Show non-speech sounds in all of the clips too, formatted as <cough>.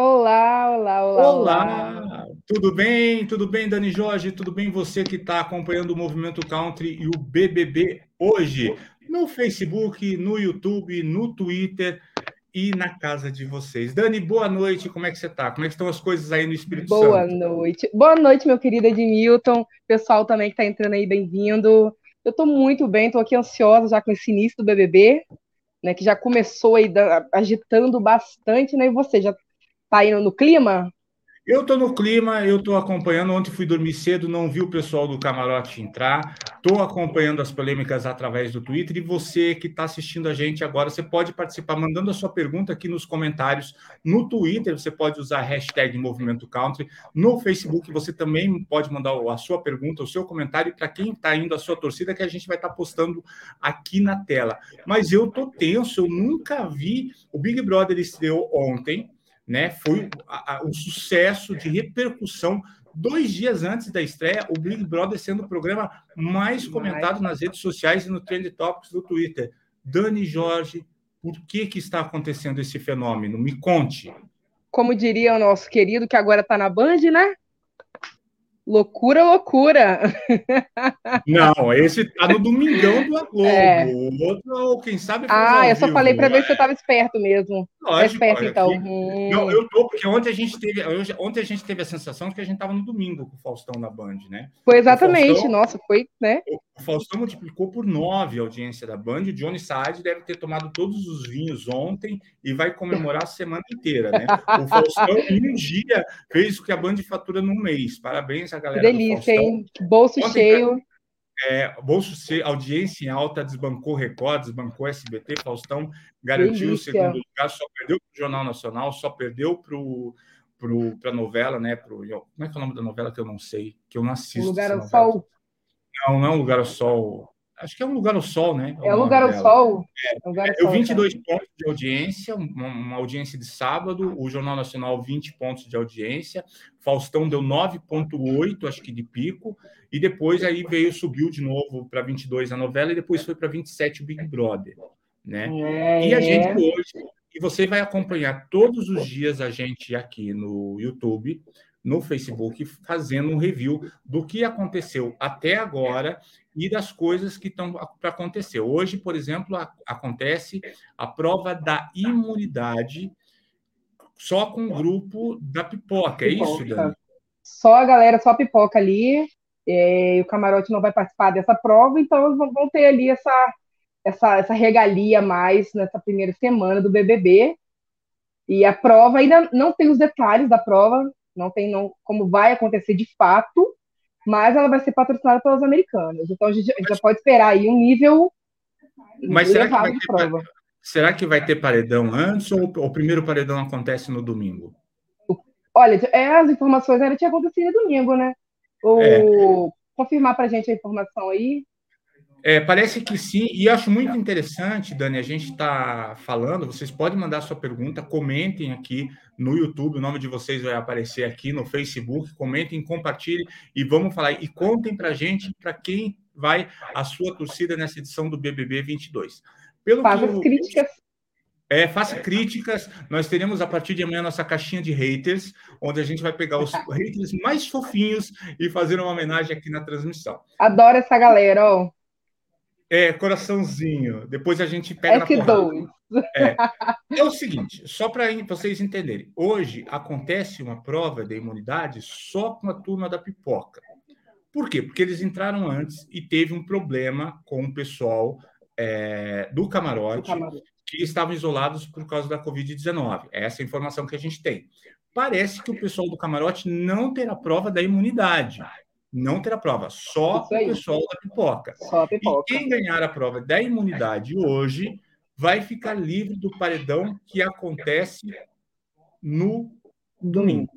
Olá, olá, olá, olá. Tudo bem? Tudo bem, Dani Jorge? Tudo bem você que está acompanhando o Movimento Country e o BBB hoje? No Facebook, no YouTube, no Twitter e na casa de vocês. Dani, boa noite. Como é que você está? Como é que estão as coisas aí no Espírito boa Santo? Boa noite. Boa noite, meu querido Edmilton. Pessoal também que está entrando aí, bem-vindo. Eu estou muito bem, estou aqui ansiosa já com esse início do BBB, né, que já começou aí agitando bastante, né? E você já Tá indo no clima? Eu estou no clima, eu estou acompanhando. Ontem fui dormir cedo, não vi o pessoal do camarote entrar. Estou acompanhando as polêmicas através do Twitter. E você que está assistindo a gente agora, você pode participar mandando a sua pergunta aqui nos comentários. No Twitter, você pode usar a hashtag Movimento Country. No Facebook, você também pode mandar a sua pergunta, o seu comentário. Para quem está indo a sua torcida, que a gente vai estar tá postando aqui na tela. Mas eu estou tenso, eu nunca vi. O Big Brother estreou ontem né? Foi um sucesso de repercussão. Dois dias antes da estreia, o Big Brother sendo o programa mais comentado nas redes sociais e no Trend Topics do Twitter. Dani Jorge, por que, que está acontecendo esse fenômeno? Me conte. Como diria o nosso querido, que agora está na Band, né? Loucura, loucura. Não, esse tá no Domingão do Globo. É. O outro, ou quem sabe. Ah, eu só falei para ver se você estava esperto mesmo. Lógico, é esperto, então. Hum. Não, eu tô, porque ontem a gente teve, ontem a gente teve a sensação de que a gente estava no domingo com o Faustão na Band, né? Foi exatamente, Faustão, nossa, foi, né? O Faustão multiplicou por nove a audiência da Band. O Johnny Saad deve ter tomado todos os vinhos ontem e vai comemorar a semana inteira, né? O Faustão, em um dia, fez o que a Band fatura num mês. Parabéns a galera. Delícia, hein? Bolso Ontem, cheio. É, bolso cheio, audiência em alta, desbancou Record, desbancou SBT, Faustão garantiu o segundo lugar, só perdeu para o Jornal Nacional, só perdeu para a novela, né? Pro, como é que é o nome da novela que eu não sei, que eu não assisto? O Lugar ao Sol. Não, não é um Lugar ao Sol. Acho que é um lugar ao sol, né? É, um lugar ao sol. É, lugar ao eu 22 sol, pontos de audiência, uma, uma, audiência de sábado, o Jornal Nacional 20 pontos de audiência, Faustão deu 9,8, acho que de pico, e depois aí veio, subiu de novo para 22 a novela, e depois foi para 27 o Big Brother, né? É, e a gente hoje, e você vai acompanhar todos os dias a gente aqui no YouTube, no Facebook, fazendo um review do que aconteceu até agora e das coisas que estão para acontecer. Hoje, por exemplo, a, acontece a prova da imunidade só com o grupo da pipoca, é isso, Dani? Só a galera, só a pipoca ali, o camarote não vai participar dessa prova, então eles vão ter ali essa, essa, essa regalia mais nessa primeira semana do BBB. E a prova ainda não tem os detalhes da prova, não tem não, como vai acontecer de fato, mas ela vai ser patrocinada pelas americanas. Então a gente, a gente já pode esperar aí um nível mas será que, vai ter, prova. será que vai ter paredão antes ou o primeiro paredão acontece no domingo? Olha, é, as informações ainda tinha acontecido no domingo, né? Ou é. confirmar para a gente a informação aí. É, parece que sim, e acho muito interessante, Dani, a gente está falando, vocês podem mandar sua pergunta, comentem aqui no YouTube, o nome de vocês vai aparecer aqui no Facebook, comentem, compartilhem e vamos falar, e contem para a gente, para quem vai a sua torcida nessa edição do BBB 22. Pelo Faça as críticas. É, faça críticas. Nós teremos a partir de amanhã nossa caixinha de haters, onde a gente vai pegar os <laughs> haters mais fofinhos e fazer uma homenagem aqui na transmissão. Adoro essa galera, ó. É, coraçãozinho. Depois a gente pega é na porrada. É. é o seguinte, só para vocês entenderem. Hoje acontece uma prova de imunidade só com a turma da pipoca. Por quê? Porque eles entraram antes e teve um problema com o pessoal é, do, camarote, do camarote que estavam isolados por causa da Covid-19. Essa é a informação que a gente tem. Parece que o pessoal do camarote não terá prova da imunidade não terá prova, só o pessoal da pipoca. Só a pipoca. E quem ganhar a prova da imunidade hoje vai ficar livre do paredão que acontece no domingo.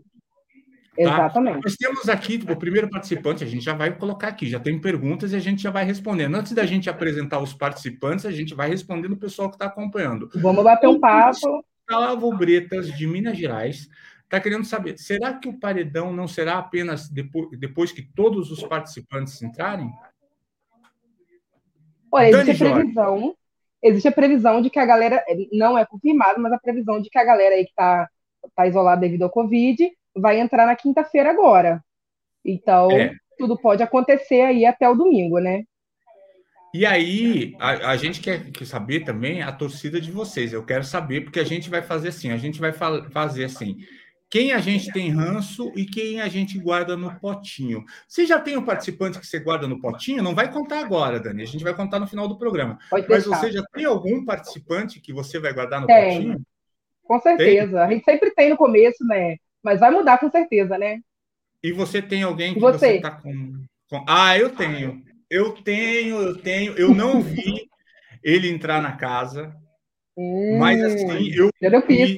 Tá? Exatamente. Nós temos aqui o primeiro participante, a gente já vai colocar aqui, já tem perguntas e a gente já vai respondendo. Antes da gente apresentar os participantes, a gente vai respondendo o pessoal que está acompanhando. Vamos bater um papo. Gustavo Bretas, de Minas Gerais, está querendo saber: será que o paredão não será apenas depois, depois que todos os participantes entrarem? Olha, Dani existe a previsão. Existe a previsão de que a galera. Não é confirmado, mas a previsão de que a galera aí que está está isolado devido ao Covid, vai entrar na quinta-feira agora. Então, é. tudo pode acontecer aí até o domingo, né? E aí, a, a gente quer, quer, saber também a torcida de vocês. Eu quero saber, porque a gente vai fazer assim: a gente vai fa fazer assim. Quem a gente tem ranço e quem a gente guarda no potinho. Você já tem um participante que você guarda no potinho? Não vai contar agora, Dani. A gente vai contar no final do programa. Mas você já tem algum participante que você vai guardar no tem. potinho? Com certeza. Tem? A gente sempre tem no começo, né? Mas vai mudar com certeza, né? E você tem alguém que você, você tá com, com. Ah, eu tenho. Eu tenho, eu tenho. Eu não vi <laughs> ele entrar na casa. Hum, mas assim, eu vi,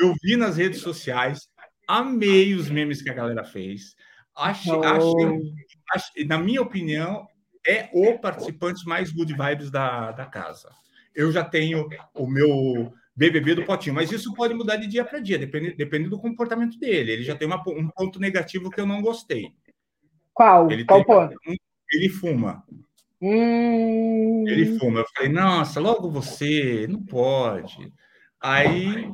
eu vi nas redes sociais, amei os memes que a galera fez. Achei, oh. achei, achei, na minha opinião, é o participante mais good vibes da, da casa. Eu já tenho o meu BBB do Potinho, mas isso pode mudar de dia para dia, dependendo, dependendo do comportamento dele. Ele já tem uma, um ponto negativo que eu não gostei. Qual? Ele Qual ponto? Um, ele fuma. Hum... Ele fuma. Eu falei, nossa, logo você, não pode. Aí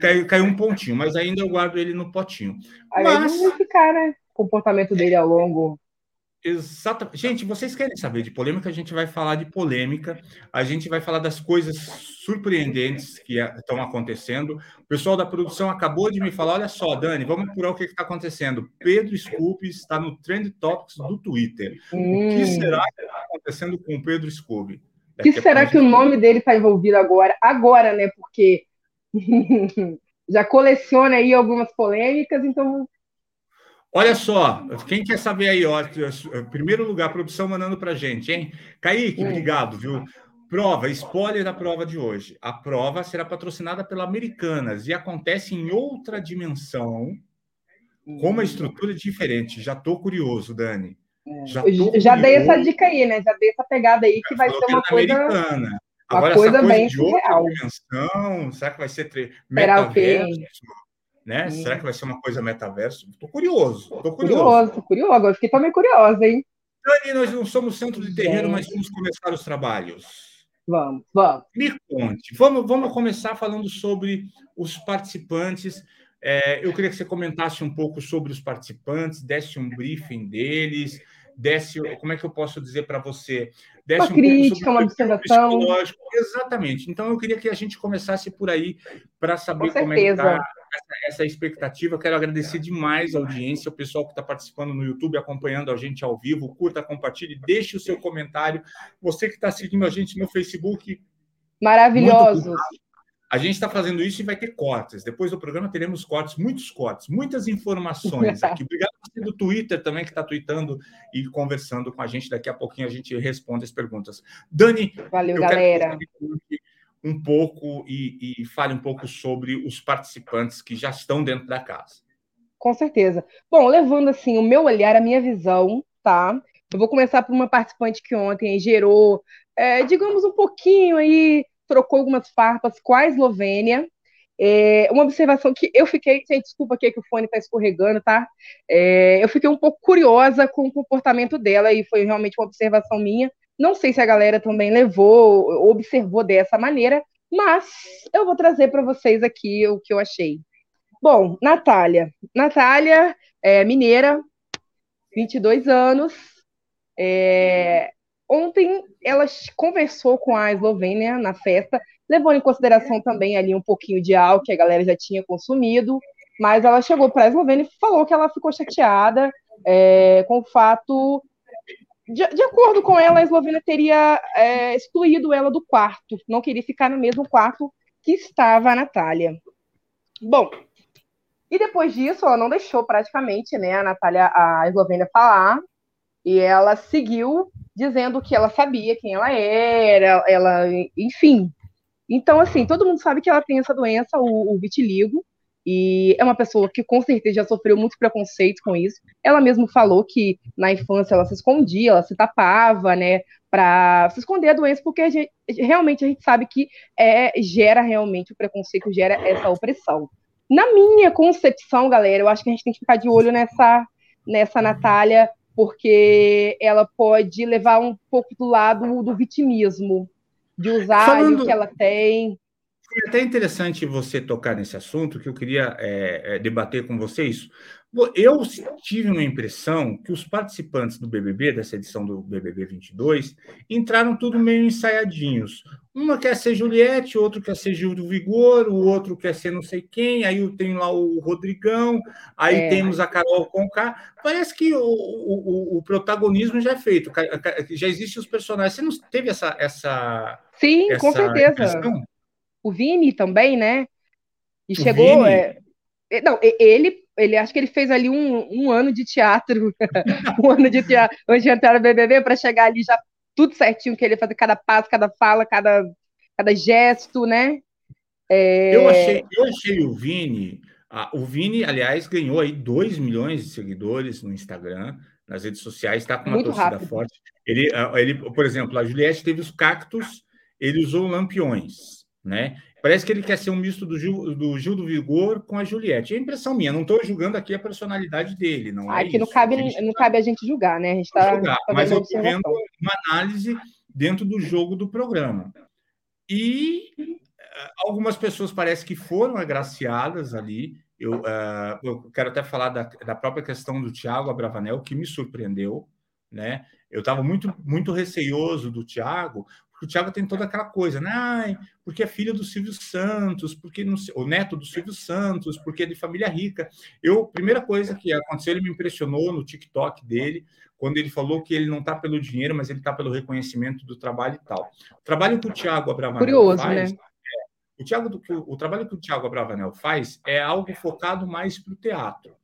caiu, caiu um pontinho, mas ainda eu guardo ele no potinho. Aí mas... ficar, né? O comportamento dele ao longo Exatamente. Gente, vocês querem saber de polêmica? A gente vai falar de polêmica, a gente vai falar das coisas surpreendentes que estão acontecendo. O pessoal da produção acabou de me falar: olha só, Dani, vamos apurar o que está acontecendo. Pedro Scooby está no Trend Topics do Twitter. Hum. O que hum. será que está acontecendo com o Pedro Scooby? O que será que o nome dele está envolvido agora? Agora, né? Porque <laughs> já coleciona aí algumas polêmicas, então Olha só, quem quer saber aí, ó, primeiro lugar, produção mandando para gente, hein? Kaique, hum. obrigado, viu? Prova, spoiler da prova de hoje. A prova será patrocinada pela Americanas e acontece em outra dimensão, com uma estrutura diferente. Já estou curioso, Dani. Já, já dei essa dica aí, né? Já dei essa pegada aí que vai ser uma coisa. Americana. Agora, uma coisa, coisa bem de outra real. dimensão, será que vai ser tre... metaverso? né? Sim. Será que vai ser uma coisa metaverso? Estou curioso, tô curioso. Curioso, curioso. Agora fiquei também curiosa, hein? Dani, nós não somos centro de terreiro, mas vamos começar os trabalhos. Vamos, vamos. Me conte. Vamos, vamos começar falando sobre os participantes. É, eu queria que você comentasse um pouco sobre os participantes, desse um briefing deles, desse, como é que eu posso dizer para você? Desse uma um crítica, uma observação. Exatamente. Então, eu queria que a gente começasse por aí para saber como é que está essa, essa expectativa. Quero agradecer demais a audiência, o pessoal que está participando no YouTube, acompanhando a gente ao vivo. Curta, compartilhe, deixe o seu comentário. Você que está seguindo a gente no Facebook. Maravilhoso. A gente está fazendo isso e vai ter cortes. Depois do programa teremos cortes, muitos cortes, muitas informações <laughs> aqui. Obrigado do Twitter também que está tweetando e conversando com a gente. Daqui a pouquinho a gente responde as perguntas. Dani, valeu, galera um pouco e, e fale um pouco sobre os participantes que já estão dentro da casa. Com certeza. Bom, levando assim o meu olhar, a minha visão, tá? Eu vou começar por uma participante que ontem gerou, é, digamos, um pouquinho aí, trocou algumas farpas com a Eslovênia. É, uma observação que eu fiquei, gente, desculpa aqui que o fone está escorregando, tá? É, eu fiquei um pouco curiosa com o comportamento dela e foi realmente uma observação minha. Não sei se a galera também levou, observou dessa maneira, mas eu vou trazer para vocês aqui o que eu achei. Bom, Natália. Natália é mineira, 22 anos. É, ontem ela conversou com a Eslovênia na festa, levando em consideração também ali um pouquinho de álcool que a galera já tinha consumido, mas ela chegou para a Eslovênia e falou que ela ficou chateada é, com o fato de, de, acordo com ela, a Eslovênia teria é, excluído ela do quarto, não queria ficar no mesmo quarto que estava a Natália. Bom, e depois disso, ela não deixou praticamente né, a Natália, a Eslovênia, falar, e ela seguiu dizendo que ela sabia quem ela era, ela, enfim. Então, assim, todo mundo sabe que ela tem essa doença, o, o vitiligo, e é uma pessoa que com certeza já sofreu muito preconceito com isso. Ela mesma falou que na infância ela se escondia, ela se tapava, né, para se esconder a doença, porque a gente, realmente a gente sabe que é, gera realmente o preconceito, gera essa opressão. Na minha concepção, galera, eu acho que a gente tem que ficar de olho nessa, nessa Natália, porque ela pode levar um pouco do lado do vitimismo, de usar Falando... o que ela tem foi até interessante você tocar nesse assunto, que eu queria é, é, debater com vocês. Eu tive uma impressão que os participantes do BBB, dessa edição do BBB 22, entraram tudo meio ensaiadinhos. Uma quer ser Juliette, outro quer ser Gil do Vigor, o outro quer ser não sei quem, aí tem lá o Rodrigão, aí é. temos a Carol Conká. Parece que o, o, o, protagonismo já é feito, já existem os personagens. Você não teve essa. essa Sim, essa com certeza. O Vini também, né? E o chegou. É... Não, ele ele acho que ele fez ali um, um ano de teatro, <laughs> um ano de teatro, antes de entrar no BBB, para chegar ali já tudo certinho, que ele fazer cada passo, cada fala, cada, cada gesto, né? É... Eu, achei, eu achei o Vini, ah, o Vini, aliás, ganhou aí 2 milhões de seguidores no Instagram, nas redes sociais, está com uma Muito torcida rápido. forte. Ele, ele, por exemplo, a Juliette teve os cactos, ele usou lampiões, né? Parece que ele quer ser um misto do Gil do, Gil do Vigor com a Juliette. É impressão minha, não estou julgando aqui a personalidade dele. Não ah, é que não cabe, não tá... cabe a gente julgar, né? A gente tá julgar, mas eu estou vendo uma análise dentro do jogo do programa. E eh, algumas pessoas parece que foram agraciadas ali. Eu, uh, eu quero até falar da, da própria questão do Thiago Abravanel, que me surpreendeu. Né? Eu estava muito, muito receioso do O Thiago tem toda aquela coisa, né? porque é filho do Silvio Santos, porque não, o neto do Silvio Santos, porque é de família rica. Eu, primeira coisa que aconteceu, ele me impressionou no TikTok dele, quando ele falou que ele não está pelo dinheiro, mas ele está pelo reconhecimento do trabalho e tal. O trabalho que o Thiago Abravanel Curioso, faz, né? É, o, Thiago, o trabalho que o Thiago Abravanel faz é algo focado mais para o teatro.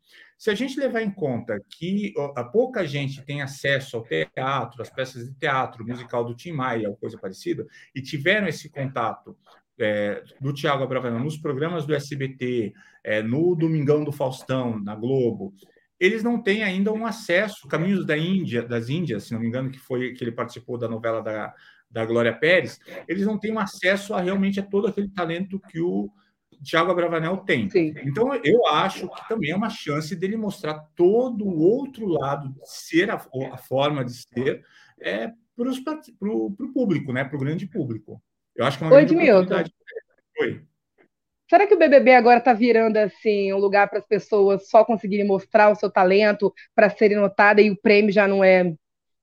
Se a gente levar em conta que a pouca gente tem acesso ao teatro, às peças de teatro, musical do Tim Maia, ou coisa parecida, e tiveram esse contato é, do Tiago Abravanel nos programas do SBT, é, no Domingão do Faustão, na Globo, eles não têm ainda um acesso, Caminhos da Índia, das Índias, se não me engano, que foi que ele participou da novela da, da Glória Pérez, eles não têm um acesso a realmente a todo aquele talento que o Thiago Abravanel tem. Sim. Então, eu acho que também é uma chance dele mostrar todo o outro lado de ser, a, a forma de ser, é, para o público, né? para o grande público. Eu acho que é uma Oi, grande oportunidade. Oi. Será que o BBB agora está virando assim um lugar para as pessoas só conseguirem mostrar o seu talento para serem notadas e o prêmio já não é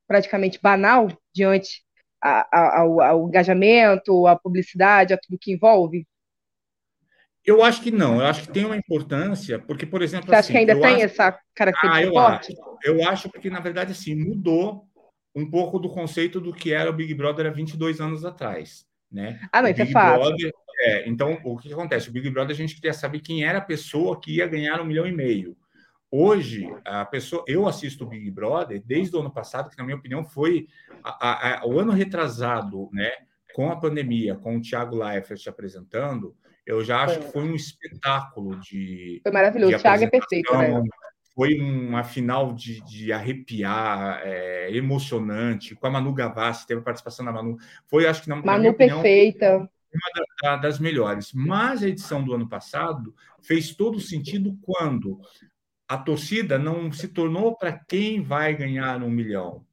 praticamente banal diante ao, ao engajamento, à publicidade, a tudo que envolve? Eu acho que não, eu acho que tem uma importância, porque, por exemplo. Você assim, acha que ainda tem acho... essa característica ah, eu forte? Acho. Eu acho porque, na verdade, assim, mudou um pouco do conceito do que era o Big Brother há 22 anos atrás. Né? Ah, mas é. Brother, é, então, o que acontece? O Big Brother, a gente queria saber quem era a pessoa que ia ganhar um milhão e meio. Hoje, a pessoa, eu assisto o Big Brother desde o ano passado, que, na minha opinião, foi a, a, a, o ano retrasado, né? Com a pandemia, com o Thiago Leifert apresentando, eu já acho foi. que foi um espetáculo de. Foi maravilhoso. O Thiago é perfeito, né? Foi uma final de, de arrepiar, é, emocionante, com a Manu Gavassi, teve participação da Manu. Foi, acho que, na, Manu na perfeita. Opinião, uma das melhores. Mas a edição do ano passado fez todo sentido quando a torcida não se tornou para quem vai ganhar um milhão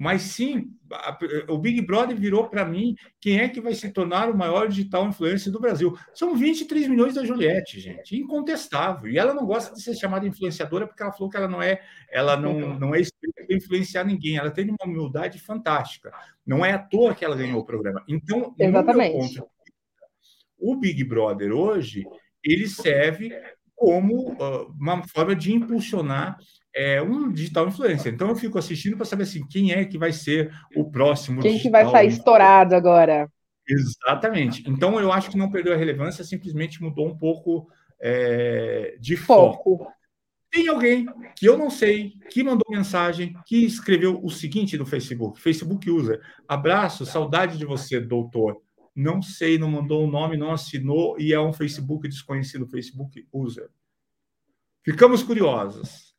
mas sim, o Big Brother virou para mim quem é que vai se tornar o maior digital influencer do Brasil. São 23 milhões da Juliette, gente, incontestável. E ela não gosta de ser chamada influenciadora porque ela falou que ela não é, ela não, não é para influenciar ninguém. Ela tem uma humildade fantástica. Não é à toa que ela ganhou o programa. Então, Exatamente. Ponto, o Big Brother hoje ele serve como uh, uma forma de impulsionar é um digital influencer. Então eu fico assistindo para saber assim, quem é que vai ser o próximo. Quem que vai sair estourado agora? Exatamente. Então eu acho que não perdeu a relevância, simplesmente mudou um pouco é, de foco. foco. Tem alguém que eu não sei, que mandou mensagem, que escreveu o seguinte no Facebook, Facebook user. Abraço, saudade de você, doutor. Não sei, não mandou o um nome, não assinou e é um Facebook desconhecido, Facebook user. Ficamos curiosos.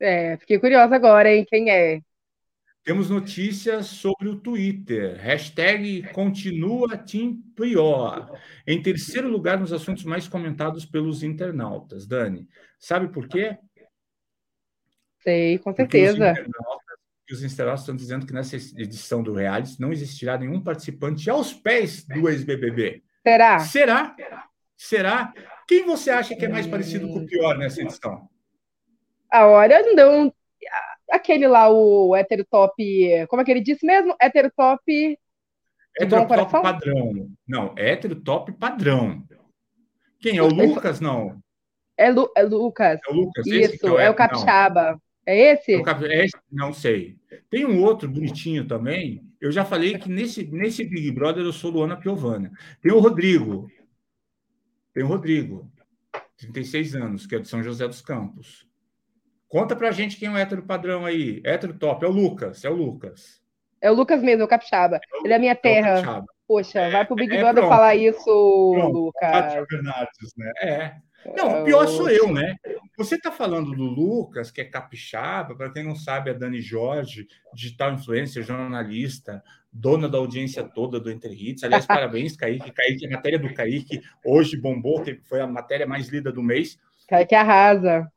É, fiquei curiosa agora, hein? Quem é? Temos notícias sobre o Twitter. Hashtag continua Team Prior. Em terceiro lugar nos assuntos mais comentados pelos internautas. Dani, sabe por quê? Sei, com certeza. Os internautas, os internautas estão dizendo que nessa edição do reality não existirá nenhum participante aos pés do ex-BBB. Será? Será? Será? Quem você acha que é mais parecido com o pior nessa edição? A hora não aquele lá, o heterotop. Como é que ele disse mesmo? Heterotop. Heterotop padrão. Não, heterotop padrão. Quem? É o Lucas? Não. É, Lu, é Lucas. É o Lucas. Isso, é, o, é o Capixaba. Não. É esse? É é esse? Não sei. Tem um outro bonitinho também. Eu já falei que nesse, nesse Big Brother eu sou Luana Piovana. Tem o Rodrigo. Tem o Rodrigo, 36 anos, que é de São José dos Campos. Conta pra gente quem é o hétero padrão aí. Hétero top. É o Lucas. É o Lucas. É o Lucas mesmo, é o Capixaba. É o, Ele é a minha terra. Poxa, é, vai pro Big Brother falar isso, pronto, Lucas. Bernardes, né? É. Não, o pior sou eu, né? Você está falando do Lucas, que é capixaba, para quem não sabe, é Dani Jorge, digital influencer, jornalista, dona da audiência toda do Entre Hits. Aliás, parabéns, <laughs> Kaique. Kaique, a matéria do Kaique hoje bombou, foi a matéria mais lida do mês. Kaique arrasa.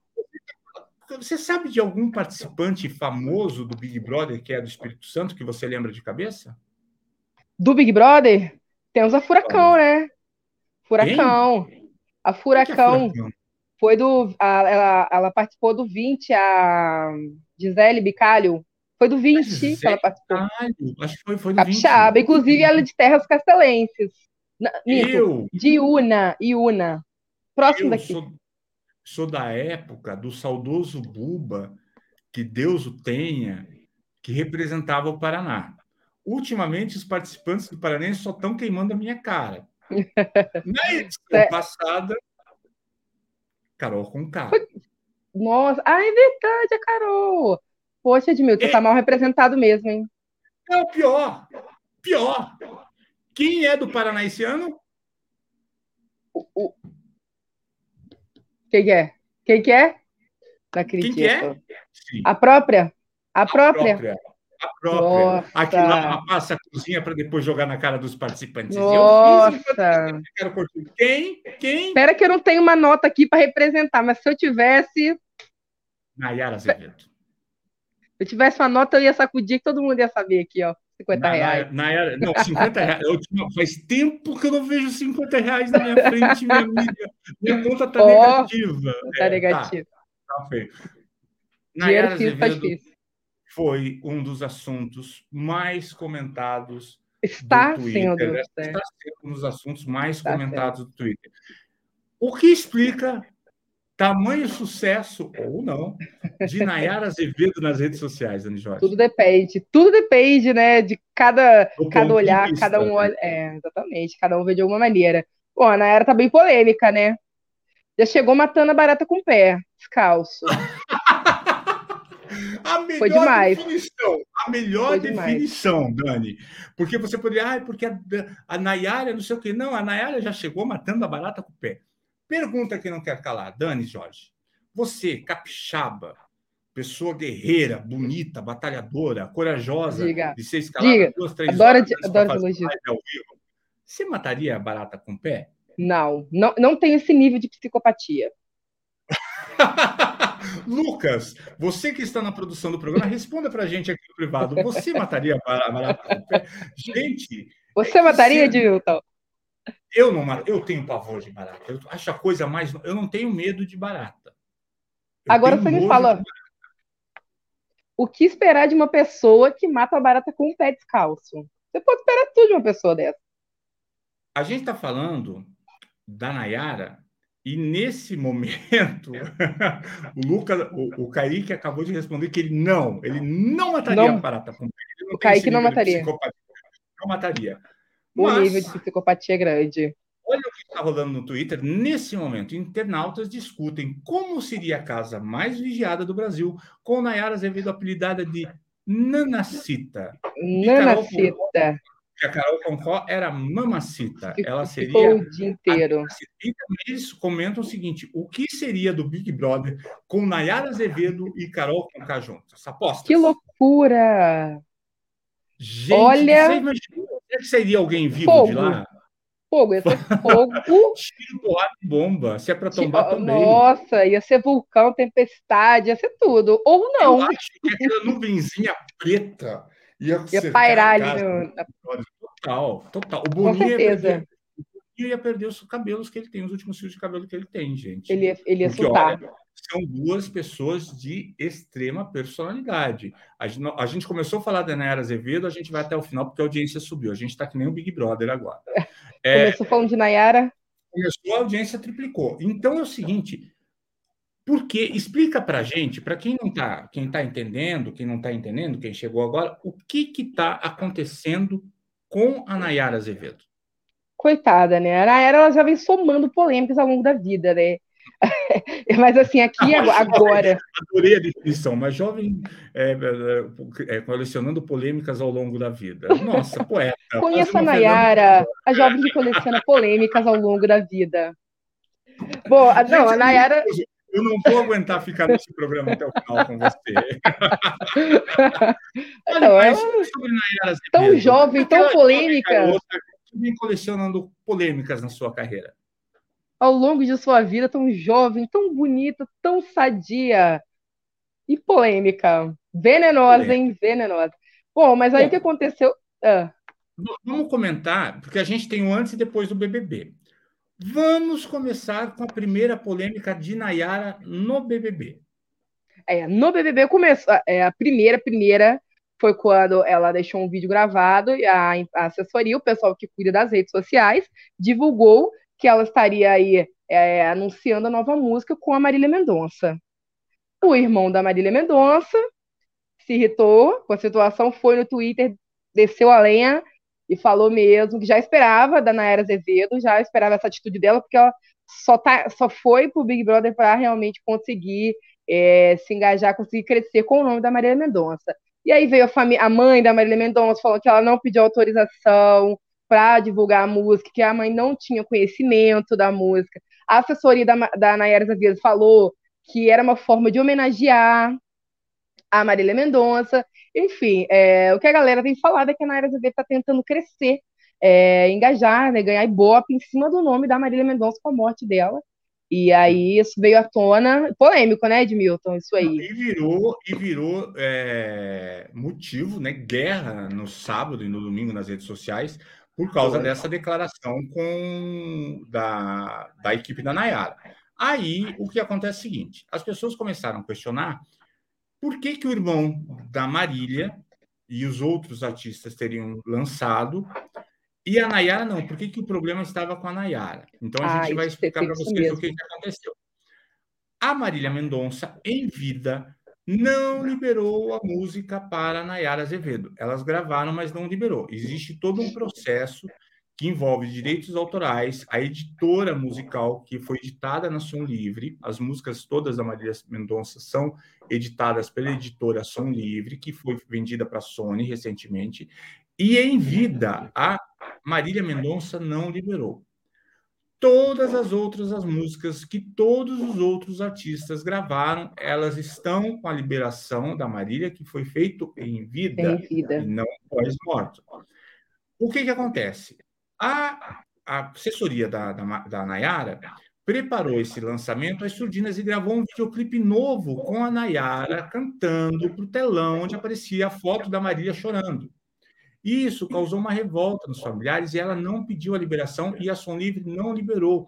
Você sabe de algum participante famoso do Big Brother que é do Espírito Santo que você lembra de cabeça? Do Big Brother? Temos a Furacão, né? Furacão. A Furacão, foi do. A, ela, ela participou do 20, a Gisele Bicalho. Foi do 20 Gisele que ela participou. Bicalho. Acho que foi, foi do Capixaba. 20. Inclusive, ela é de Terras Castelenses. Eu? De Una, Iuna. Próximo eu daqui. Sou, sou da época do saudoso Buba, que Deus o tenha, que representava o Paraná. Ultimamente, os participantes do Paranense só estão queimando a minha cara. <laughs> Na edição é. passada, Carol com K. Nossa, ah, é verdade, a Carol. Poxa, Edmilson, é... tá mal representado mesmo, hein? É o pior. Pior. Quem é do Paraná esse ano? O, o... Quem é? Quem que é? Não acredito. Quem que é? Sim. A própria? A própria? A própria a própria. Aqui lá passa a cozinha para depois jogar na cara dos participantes. Nossa. Eu quero curtir. Quem? Quem? Espera que eu não tenho uma nota aqui para representar, mas se eu tivesse. Nayara Azevedo. Se eu tivesse uma nota, eu ia sacudir que todo mundo ia saber aqui, ó. 50 na, reais. Na, não, 50 reais. Eu, faz tempo que eu não vejo 50 reais na minha frente, minha amiga. Minha conta tá oh, negativa. Tá é, negativa. Tá, tá feio. Dinheiro físico Azevedo, foi um dos assuntos mais comentados Está do Twitter. Sendo, né? Está sendo um dos assuntos mais Está comentados sendo. do Twitter. O que explica tamanho sucesso, ou não, de <laughs> Nayara Azevedo nas redes sociais, Dani Jorge? Tudo depende. Tudo depende, né? De cada, cada olhar, vista, cada um olha. É, exatamente. Cada um vê de alguma maneira. Bom, a Nayara tá bem polêmica, né? Já chegou matando a barata com o pé, descalço. <laughs> A melhor definição, a melhor definição, Dani. Porque você poderia, ah, porque a, a Nayara, não sei o quê. Não, a Nayara já chegou matando a barata com o pé. Pergunta que não quer calar, Dani Jorge. Você, capixaba, pessoa guerreira, bonita, batalhadora, corajosa, Diga. de ser escalada Diga. duas, três adoro, horas, adoro elogio. Você mataria a barata com o pé? Não, não, não tem esse nível de psicopatia. <laughs> Lucas, você que está na produção do programa, responda para a gente aqui no privado. Você mataria a barata Gente. Você mataria, se... Dilton? Eu não Eu tenho pavor de barata. Eu acho a coisa mais. Eu não tenho medo de barata. Eu Agora você me fala. O que esperar de uma pessoa que mata a barata com um pé descalço? Você pode esperar tudo de uma pessoa dessa. A gente está falando da Nayara, e nesse momento, <laughs> o Lucas, o, o Kaique acabou de responder que ele não, ele não mataria não, a barata com O Kaique não mataria. Não mataria. O Mas, nível de psicopatia é grande. Olha o que está rolando no Twitter. Nesse momento, internautas discutem como seria a casa mais vigiada do Brasil, com Nayara Azevedo apelidada de Nanacita. Nanacita que a Carol Concó era mamacita. Ela seria. O dia inteiro. E também eles comentam o seguinte: o que seria do Big Brother com Nayara Azevedo e Carol Conká juntos? Aposta. Que loucura! Gente, Olha... você imagina que seria alguém vivo fogo. de lá? Fogo, ia ser fogo. <laughs> Tiro, porrada e bomba. Se é para tombar também. Nossa, ia ser vulcão, tempestade, ia ser tudo. Ou não. Eu acho que aquela nuvenzinha preta ia, ia pairar ali no... Total, total. O Boninho, Com certeza. ia perder os cabelos que ele tem, os últimos fios de cabelo que ele tem, gente. Ele ia, ele ia soltar. Olha, são duas pessoas de extrema personalidade. A gente, a gente, começou a falar da Nayara Azevedo, a gente vai até o final porque a audiência subiu. A gente está que nem o Big Brother agora. É, começou falando de Nayara. Começou, a audiência triplicou. Então é o seguinte, porque explica para a gente, para quem não está, quem está entendendo, quem não está entendendo, quem chegou agora, o que está acontecendo com a Nayara Azevedo. Coitada, né? A Nayara ela já vem somando polêmicas ao longo da vida, né? <laughs> mas assim, aqui agora. Adorei a definição, mas jovem é, é, é, colecionando polêmicas ao longo da vida. Nossa, poeta. <laughs> Conheça a Nayara, a jovem que coleciona polêmicas ao longo da vida. Bom, Gente, não, a Nayara. Eu não vou aguentar ficar nesse programa até o final com você. <laughs> não, é sobre Nayara Tão jovem, tão polêmica. Vem colecionando polêmicas na sua carreira ao longo de sua vida tão jovem, tão bonita, tão sadia e polêmica. Venenosa, hein? Venenosa. Bom, mas aí o que aconteceu? Ah. Vamos comentar, porque a gente tem o antes e depois do BBB. Vamos começar com a primeira polêmica de Nayara no BBB. É, no BBB começou. É, a primeira, primeira foi quando ela deixou um vídeo gravado e a, a assessoria, o pessoal que cuida das redes sociais, divulgou que ela estaria aí é, anunciando a nova música com a Marília Mendonça. O irmão da Marília Mendonça se irritou com a situação, foi no Twitter, desceu a lenha e falou mesmo que já esperava da Nayara Azevedo, já esperava essa atitude dela, porque ela só, tá, só foi pro Big Brother para realmente conseguir é, se engajar, conseguir crescer com o nome da Marília Mendonça. E aí veio a, a mãe da Marília Mendonça, falou que ela não pediu autorização, para divulgar a música, que a mãe não tinha conhecimento da música. A assessoria da, da Nayara Azevedo falou que era uma forma de homenagear a Marília Mendonça. Enfim, é, o que a galera tem falado é que a Nayara Azevedo está tentando crescer, é, engajar, né, ganhar ibope em cima do nome da Marília Mendonça com a morte dela. E aí isso veio à tona, polêmico, né, Edmilton, isso aí. E virou, e virou é, motivo, né, guerra no sábado e no domingo nas redes sociais, por causa dessa declaração com da, da equipe da Nayara. Aí o que acontece é o seguinte: as pessoas começaram a questionar por que, que o irmão da Marília e os outros artistas teriam lançado e a Nayara não. Por que, que o problema estava com a Nayara? Então a ah, gente vai explicar para vocês mesmo. o que, que aconteceu. A Marília Mendonça, em vida, não liberou a música para Nayara Azevedo. Elas gravaram, mas não liberou. Existe todo um processo que envolve direitos autorais, a editora musical que foi editada na Som Livre, as músicas todas da Marília Mendonça são editadas pela editora Som Livre, que foi vendida para a Sony recentemente, e em vida a Marília Mendonça não liberou todas as outras as músicas que todos os outros artistas gravaram, elas estão com a liberação da Marília, que foi feito em vida, em vida. e não pós-morto. O que, que acontece? A, a assessoria da, da, da Nayara preparou esse lançamento às surdinas e gravou um videoclipe novo com a Nayara cantando para o telão, onde aparecia a foto da Marília chorando. Isso causou uma revolta nos familiares e ela não pediu a liberação e a Som Livre não liberou.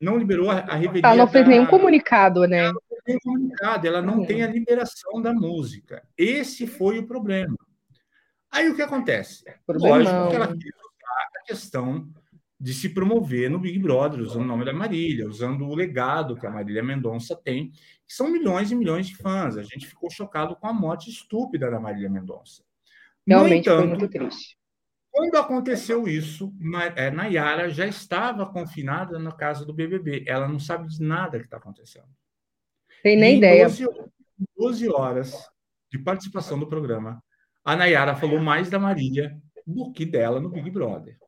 Não liberou a, a revelia. Ela não fez da... nenhum comunicado, né? Ela não fez nenhum comunicado, ela não tem a liberação da música. Esse foi o problema. Aí o que acontece? Problemão. Lógico que ela quis usar a questão de se promover no Big Brother, usando o nome da Marília, usando o legado que a Marília Mendonça tem, que são milhões e milhões de fãs. A gente ficou chocado com a morte estúpida da Marília Mendonça. Realmente entanto, foi muito triste. Quando aconteceu isso, é, Nayara já estava confinada na casa do BBB. Ela não sabe de nada que está acontecendo. Tem nem ideia. 12, 12 horas de participação do programa, a Nayara falou mais da Marília do que dela no Big Brother,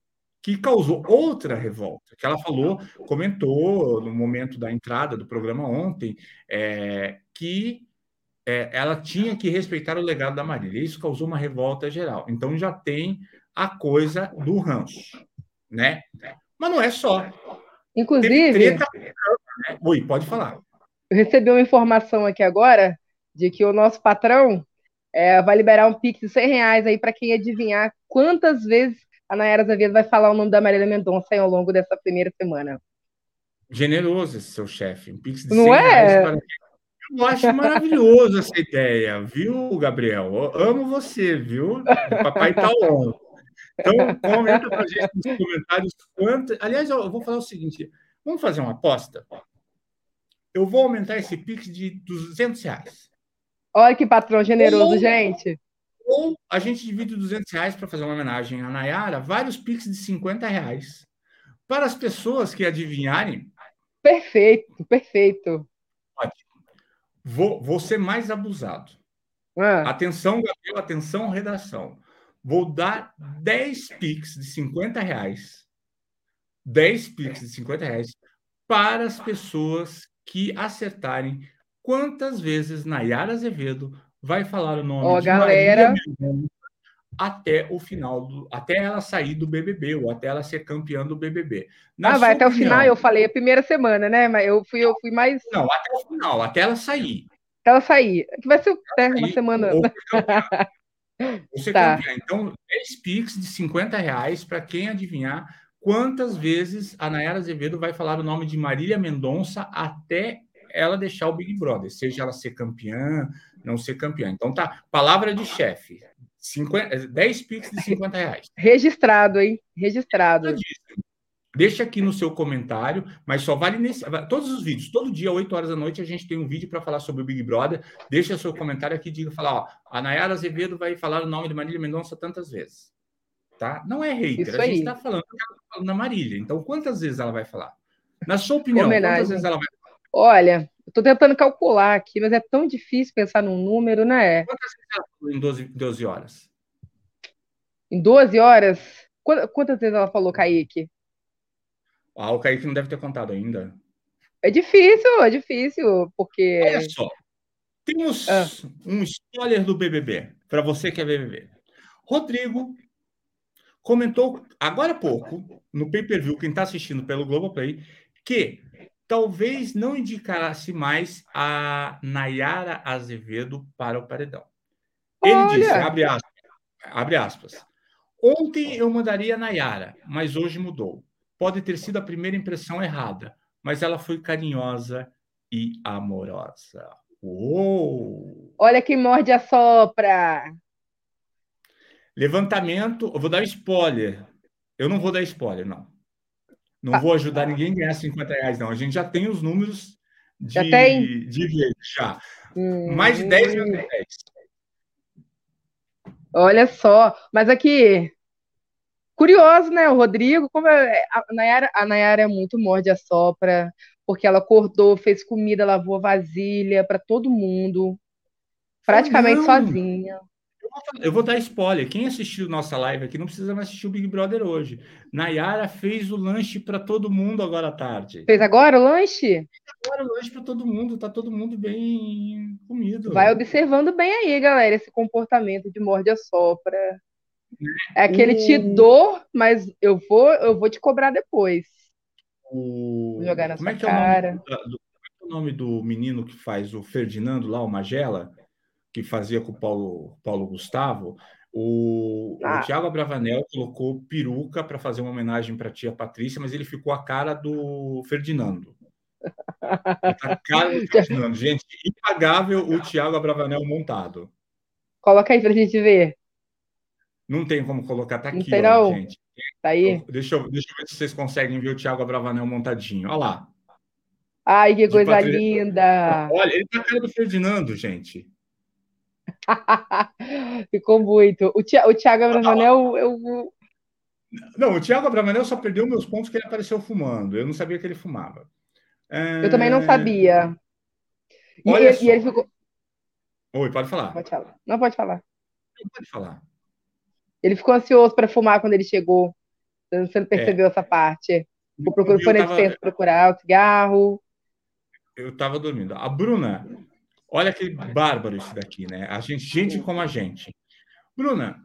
que causou outra revolta. Que ela falou, comentou no momento da entrada do programa ontem, é, que é, ela tinha que respeitar o legado da Marília. Isso causou uma revolta geral. Então já tem a coisa do ranço, né? Mas não é só. Inclusive. Treta, né? Oi, pode falar. Eu recebi uma informação aqui agora de que o nosso patrão é, vai liberar um pix de 100 reais aí para quem adivinhar quantas vezes a Nayara Azevedo vai falar o nome da Marília Mendonça ao longo dessa primeira semana. Generoso esse seu chefe. Um pix de Não é? Para... Eu acho maravilhoso essa ideia, viu, Gabriel? Eu amo você, viu? O papai tá on. Então, comenta pra gente nos comentários quanto. Aliás, eu vou falar o seguinte: vamos fazer uma aposta? Eu vou aumentar esse Pix de 200 reais. Olha que patrão generoso, ou, gente. Ou a gente divide 200 reais para fazer uma homenagem à Nayara, vários Pix de 50 reais. Para as pessoas que adivinharem. Perfeito, perfeito. Ótimo. Vou, vou ser mais abusado. Ah. Atenção, Gabriel, atenção, redação. Vou dar 10 Pix de 50 reais. 10 Pix de 50 reais para as pessoas que acertarem quantas vezes Nayara Azevedo vai falar o nome Ó, de galera... Marília até o final do, até ela sair do BBB ou até ela ser campeã do BBB. Na ah, vai até opinião, o final. Eu falei a primeira semana, né? Mas eu fui, eu fui mais. Não, até o final, até ela sair. Até ela sair. Que vai ser até uma semana. Você <laughs> tá. campeã. Então, 10 Pix de 50 reais para quem adivinhar quantas vezes a Nayara Azevedo vai falar o nome de Marília Mendonça até ela deixar o Big Brother, seja ela ser campeã, não ser campeã. Então tá, palavra de chefe. 50, 10 Pix de 50 reais. Registrado, hein? Registrado. Deixa aqui no seu comentário, mas só vale nesse. Todos os vídeos, todo dia, 8 horas da noite, a gente tem um vídeo para falar sobre o Big Brother. Deixa seu comentário aqui, diga, falar, ó, a Nayara Azevedo vai falar o nome de Marília Mendonça tantas vezes tá? Não é hater, Isso a gente está falando, tá falando da Marília. Então, quantas vezes ela vai falar? Na sua opinião, Homenagem. quantas vezes ela vai falar? Olha, estou tentando calcular aqui, mas é tão difícil pensar num número, né? Quantas vezes ela falou em 12, 12 horas? Em 12 horas? Quantas vezes ela falou, Kaique? Ah, o Kaique não deve ter contado ainda. É difícil, é difícil, porque. Olha só. Temos ah. um spoiler do BBB, para você que é BBB. Rodrigo comentou agora há pouco, no pay-per-view, quem está assistindo pelo Globoplay, que talvez não indicasse mais a Nayara Azevedo para o paredão. Ele Olha. disse, abre aspas, abre aspas, ontem eu mandaria a Nayara, mas hoje mudou. Pode ter sido a primeira impressão errada, mas ela foi carinhosa e amorosa. Uou! Olha que morde a sopra! Levantamento, eu vou dar spoiler. Eu não vou dar spoiler, não. Não vou ajudar ninguém a ganhar 50 reais, não. A gente já tem os números de, já tem? de vez, já. Hum, Mais de 10 mil 10. Olha só, mas aqui, curioso, né? O Rodrigo, como é, a Nayara, a Nayara é muito morde a sopra, porque ela acordou, fez comida, lavou vasilha para todo mundo, praticamente sozinha. Eu vou dar spoiler. Quem assistiu nossa live aqui não precisa mais assistir o Big Brother hoje. Nayara fez o lanche para todo mundo agora à tarde. Fez agora o lanche? Agora o lanche para todo mundo. Tá todo mundo bem comido. Vai observando bem aí, galera, esse comportamento de morde a sopra. É aquele o... te dou, mas eu vou, eu vou te cobrar depois. O... Vou jogar na Como sua é que cara. É o nome do, é o nome do menino que faz o Ferdinando lá, o Magela? Que fazia com o Paulo, Paulo Gustavo, o, ah. o Tiago Abravanel colocou peruca para fazer uma homenagem para a tia Patrícia, mas ele ficou a cara do Ferdinando. A cara do <laughs> Ferdinando. Gente, impagável o Tiago Abravanel montado. Coloca aí para a gente ver. Não tem como colocar, tá aqui, ó, gente. Tá aí. Deixa eu, deixa eu ver se vocês conseguem ver o Tiago Abravanel montadinho. Olha lá. Ai, que coisa linda! Olha, ele tá a cara do Ferdinando, gente. <laughs> Ficou muito. O, Tia, o Thiago Abravanel, eu. Não, o Thiago Abravanel só perdeu meus pontos que ele apareceu fumando. Eu não sabia que ele fumava. É... Eu também não sabia. E, Olha ele, e ele ficou. Oi, pode falar. Pode falar. Não pode falar. Não pode falar. Ele ficou ansioso para fumar quando ele chegou. Você não percebeu é. essa parte? Procurando, foi tava... procurar o cigarro. Eu estava dormindo. A Bruna Olha que bárbaro isso daqui, né? A gente, gente como a gente. Bruna,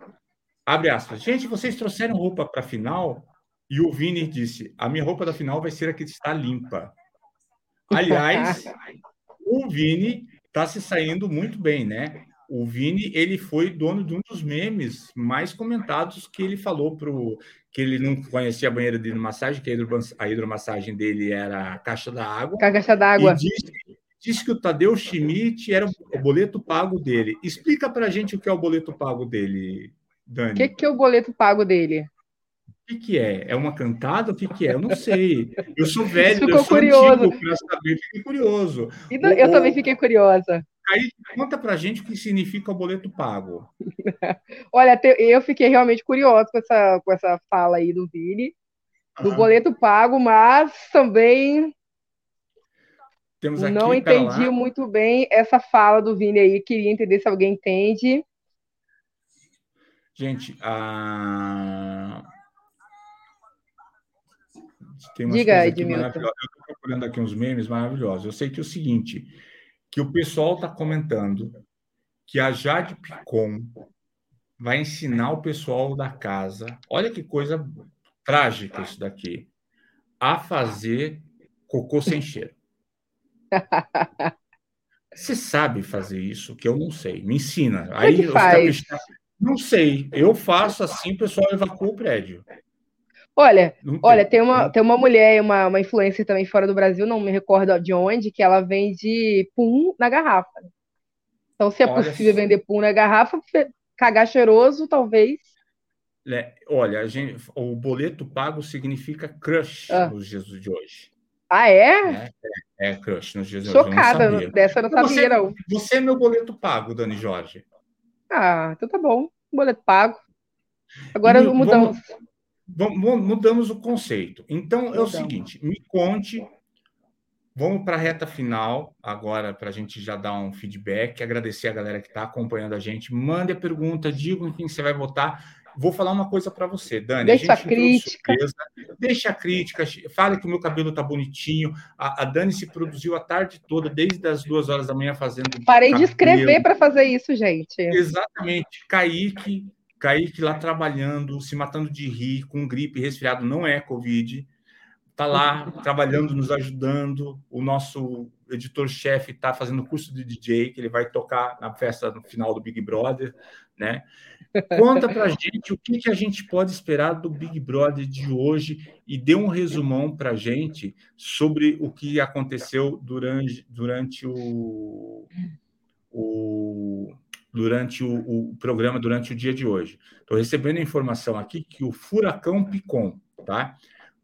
abre aspas. Gente, vocês trouxeram roupa para a final e o Vini disse: a minha roupa da final vai ser a que está limpa. <laughs> Aliás, o Vini está se saindo muito bem, né? o Vini ele foi dono de um dos memes mais comentados que ele falou pro que ele não conhecia a banheira de hidromassagem, que a hidromassagem dele era a caixa d'água. A caixa d'água. E disse, disse, que o Tadeu Schmidt era o boleto pago dele. Explica pra gente o que é o boleto pago dele, Dani. O que, que é o boleto pago dele? O que, que é? É uma cantada? O que, que é? Eu não sei. Eu sou velho, Ficou eu sou curioso. para saber, fiquei curioso. Eu o, também fiquei curiosa. Aí conta pra gente o que significa o boleto pago. <laughs> Olha, eu fiquei realmente curiosa com essa, com essa fala aí do Vini, do uhum. boleto pago, mas também não entendi muito bem essa fala do Vini aí. Queria entender se alguém entende. Gente, a. Tem Diga, Edmilson. Eu estou procurando aqui uns memes maravilhosos. Eu sei que é o seguinte que o pessoal está comentando que a Jade Picon vai ensinar o pessoal da casa. Olha que coisa trágica isso daqui. A fazer cocô sem cheiro. Você sabe fazer isso, que eu não sei. Me ensina. Como é Aí é? Não sei. Eu faço assim, o pessoal evacua o prédio. Olha, olha, tem uma, tem uma mulher, uma, uma influencer também fora do Brasil, não me recordo de onde, que ela vende pum na garrafa. Então, se é olha, possível vender pum na garrafa, cagar cheiroso, talvez. É, olha, gente, o boleto pago significa crush ah. nos dias de hoje. Ah, é? É, é crush nos dias. Chocada, dessa eu não sabia, você, não. Você é meu boleto pago, Dani Jorge. Ah, então tá bom. Boleto pago. Agora mudamos. Vamos, mudamos o conceito. Então é o seguinte: me conte. Vamos para a reta final agora para a gente já dar um feedback, agradecer a galera que está acompanhando a gente. Mande a pergunta, diga em quem você vai votar. Vou falar uma coisa para você, Dani. Deixa a, a crítica. Surpresa, deixa a crítica. Fale que o meu cabelo tá bonitinho. A, a, Dani se produziu a tarde toda, desde as duas horas da manhã, fazendo. Parei cabelo. de escrever para fazer isso, gente. Exatamente. Kaique Kaique lá trabalhando, se matando de rir, com gripe, resfriado, não é Covid. Está lá <laughs> trabalhando, nos ajudando. O nosso editor-chefe está fazendo curso de DJ, que ele vai tocar na festa no final do Big Brother, né? Conta para a gente o que, que a gente pode esperar do Big Brother de hoje e dê um resumão para a gente sobre o que aconteceu durante, durante o, o durante o, o, programa, durante o dia de hoje. Estou recebendo informação aqui que o Furacão Picon, tá?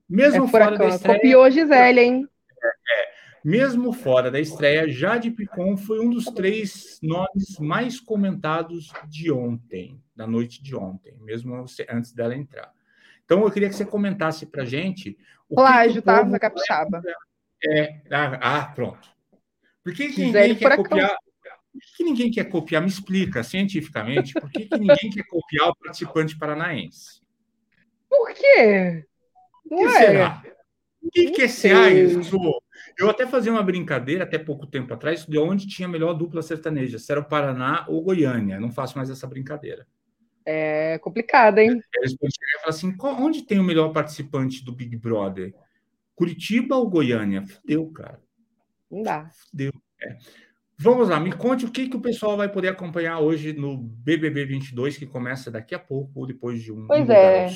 Mesmo é fora da estreia... Copiou Gisele, hein? É, é, mesmo fora da estreia, Jade Picon foi um dos três nomes mais comentados de ontem, da noite de ontem, mesmo antes dela entrar. Então, eu queria que você comentasse para gente... O Plágio, tá? Na capixaba. É, ah, ah, pronto. Por que, que ninguém quer copiar... Por que ninguém quer copiar? Me explica cientificamente por que, que ninguém quer copiar o participante paranaense? Por quê? Não que é. será? O que, que é ser isso? Eu até fazia uma brincadeira até pouco tempo atrás de onde tinha a melhor dupla sertaneja, se era o Paraná ou Goiânia. Não faço mais essa brincadeira. É complicado, hein? Eles podem chegar e falar assim: onde tem o melhor participante do Big Brother? Curitiba ou Goiânia? Fudeu, cara. Não dá. Fudeu. É. Vamos lá, me conte o que, que o pessoal vai poder acompanhar hoje no BBB 22, que começa daqui a pouco, ou depois de um. Pois é.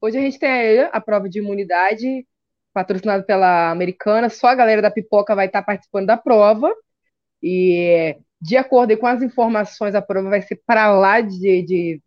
Hoje a gente tem a prova de imunidade, patrocinada pela Americana. Só a galera da pipoca vai estar participando da prova. E, de acordo com as informações, a prova vai ser para lá de, de,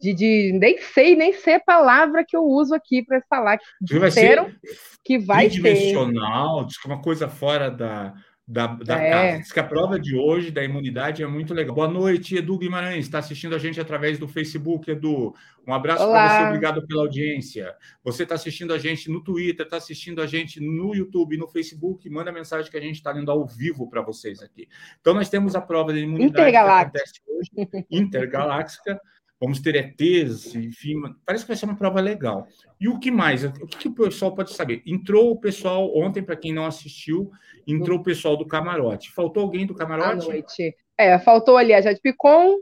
de, de, Nem sei, nem sei a palavra que eu uso aqui para falar. Que vai ser que vai ser. Que é uma coisa fora da da, da é. casa. Diz que a prova de hoje da imunidade é muito legal. Boa noite, Edu Guimarães. Está assistindo a gente através do Facebook, Edu. Um abraço para você, obrigado pela audiência. Você está assistindo a gente no Twitter, está assistindo a gente no YouTube, no Facebook. Manda mensagem que a gente está lendo ao vivo para vocês aqui. Então, nós temos a prova de imunidade que acontece hoje, intergaláctica. Vamos ter ETs, enfim, parece que vai ser uma prova legal. E o que mais? O que, que o pessoal pode saber? Entrou o pessoal, ontem, para quem não assistiu, entrou o pessoal do camarote. Faltou alguém do camarote? À noite. É, faltou ali a Jade Picon,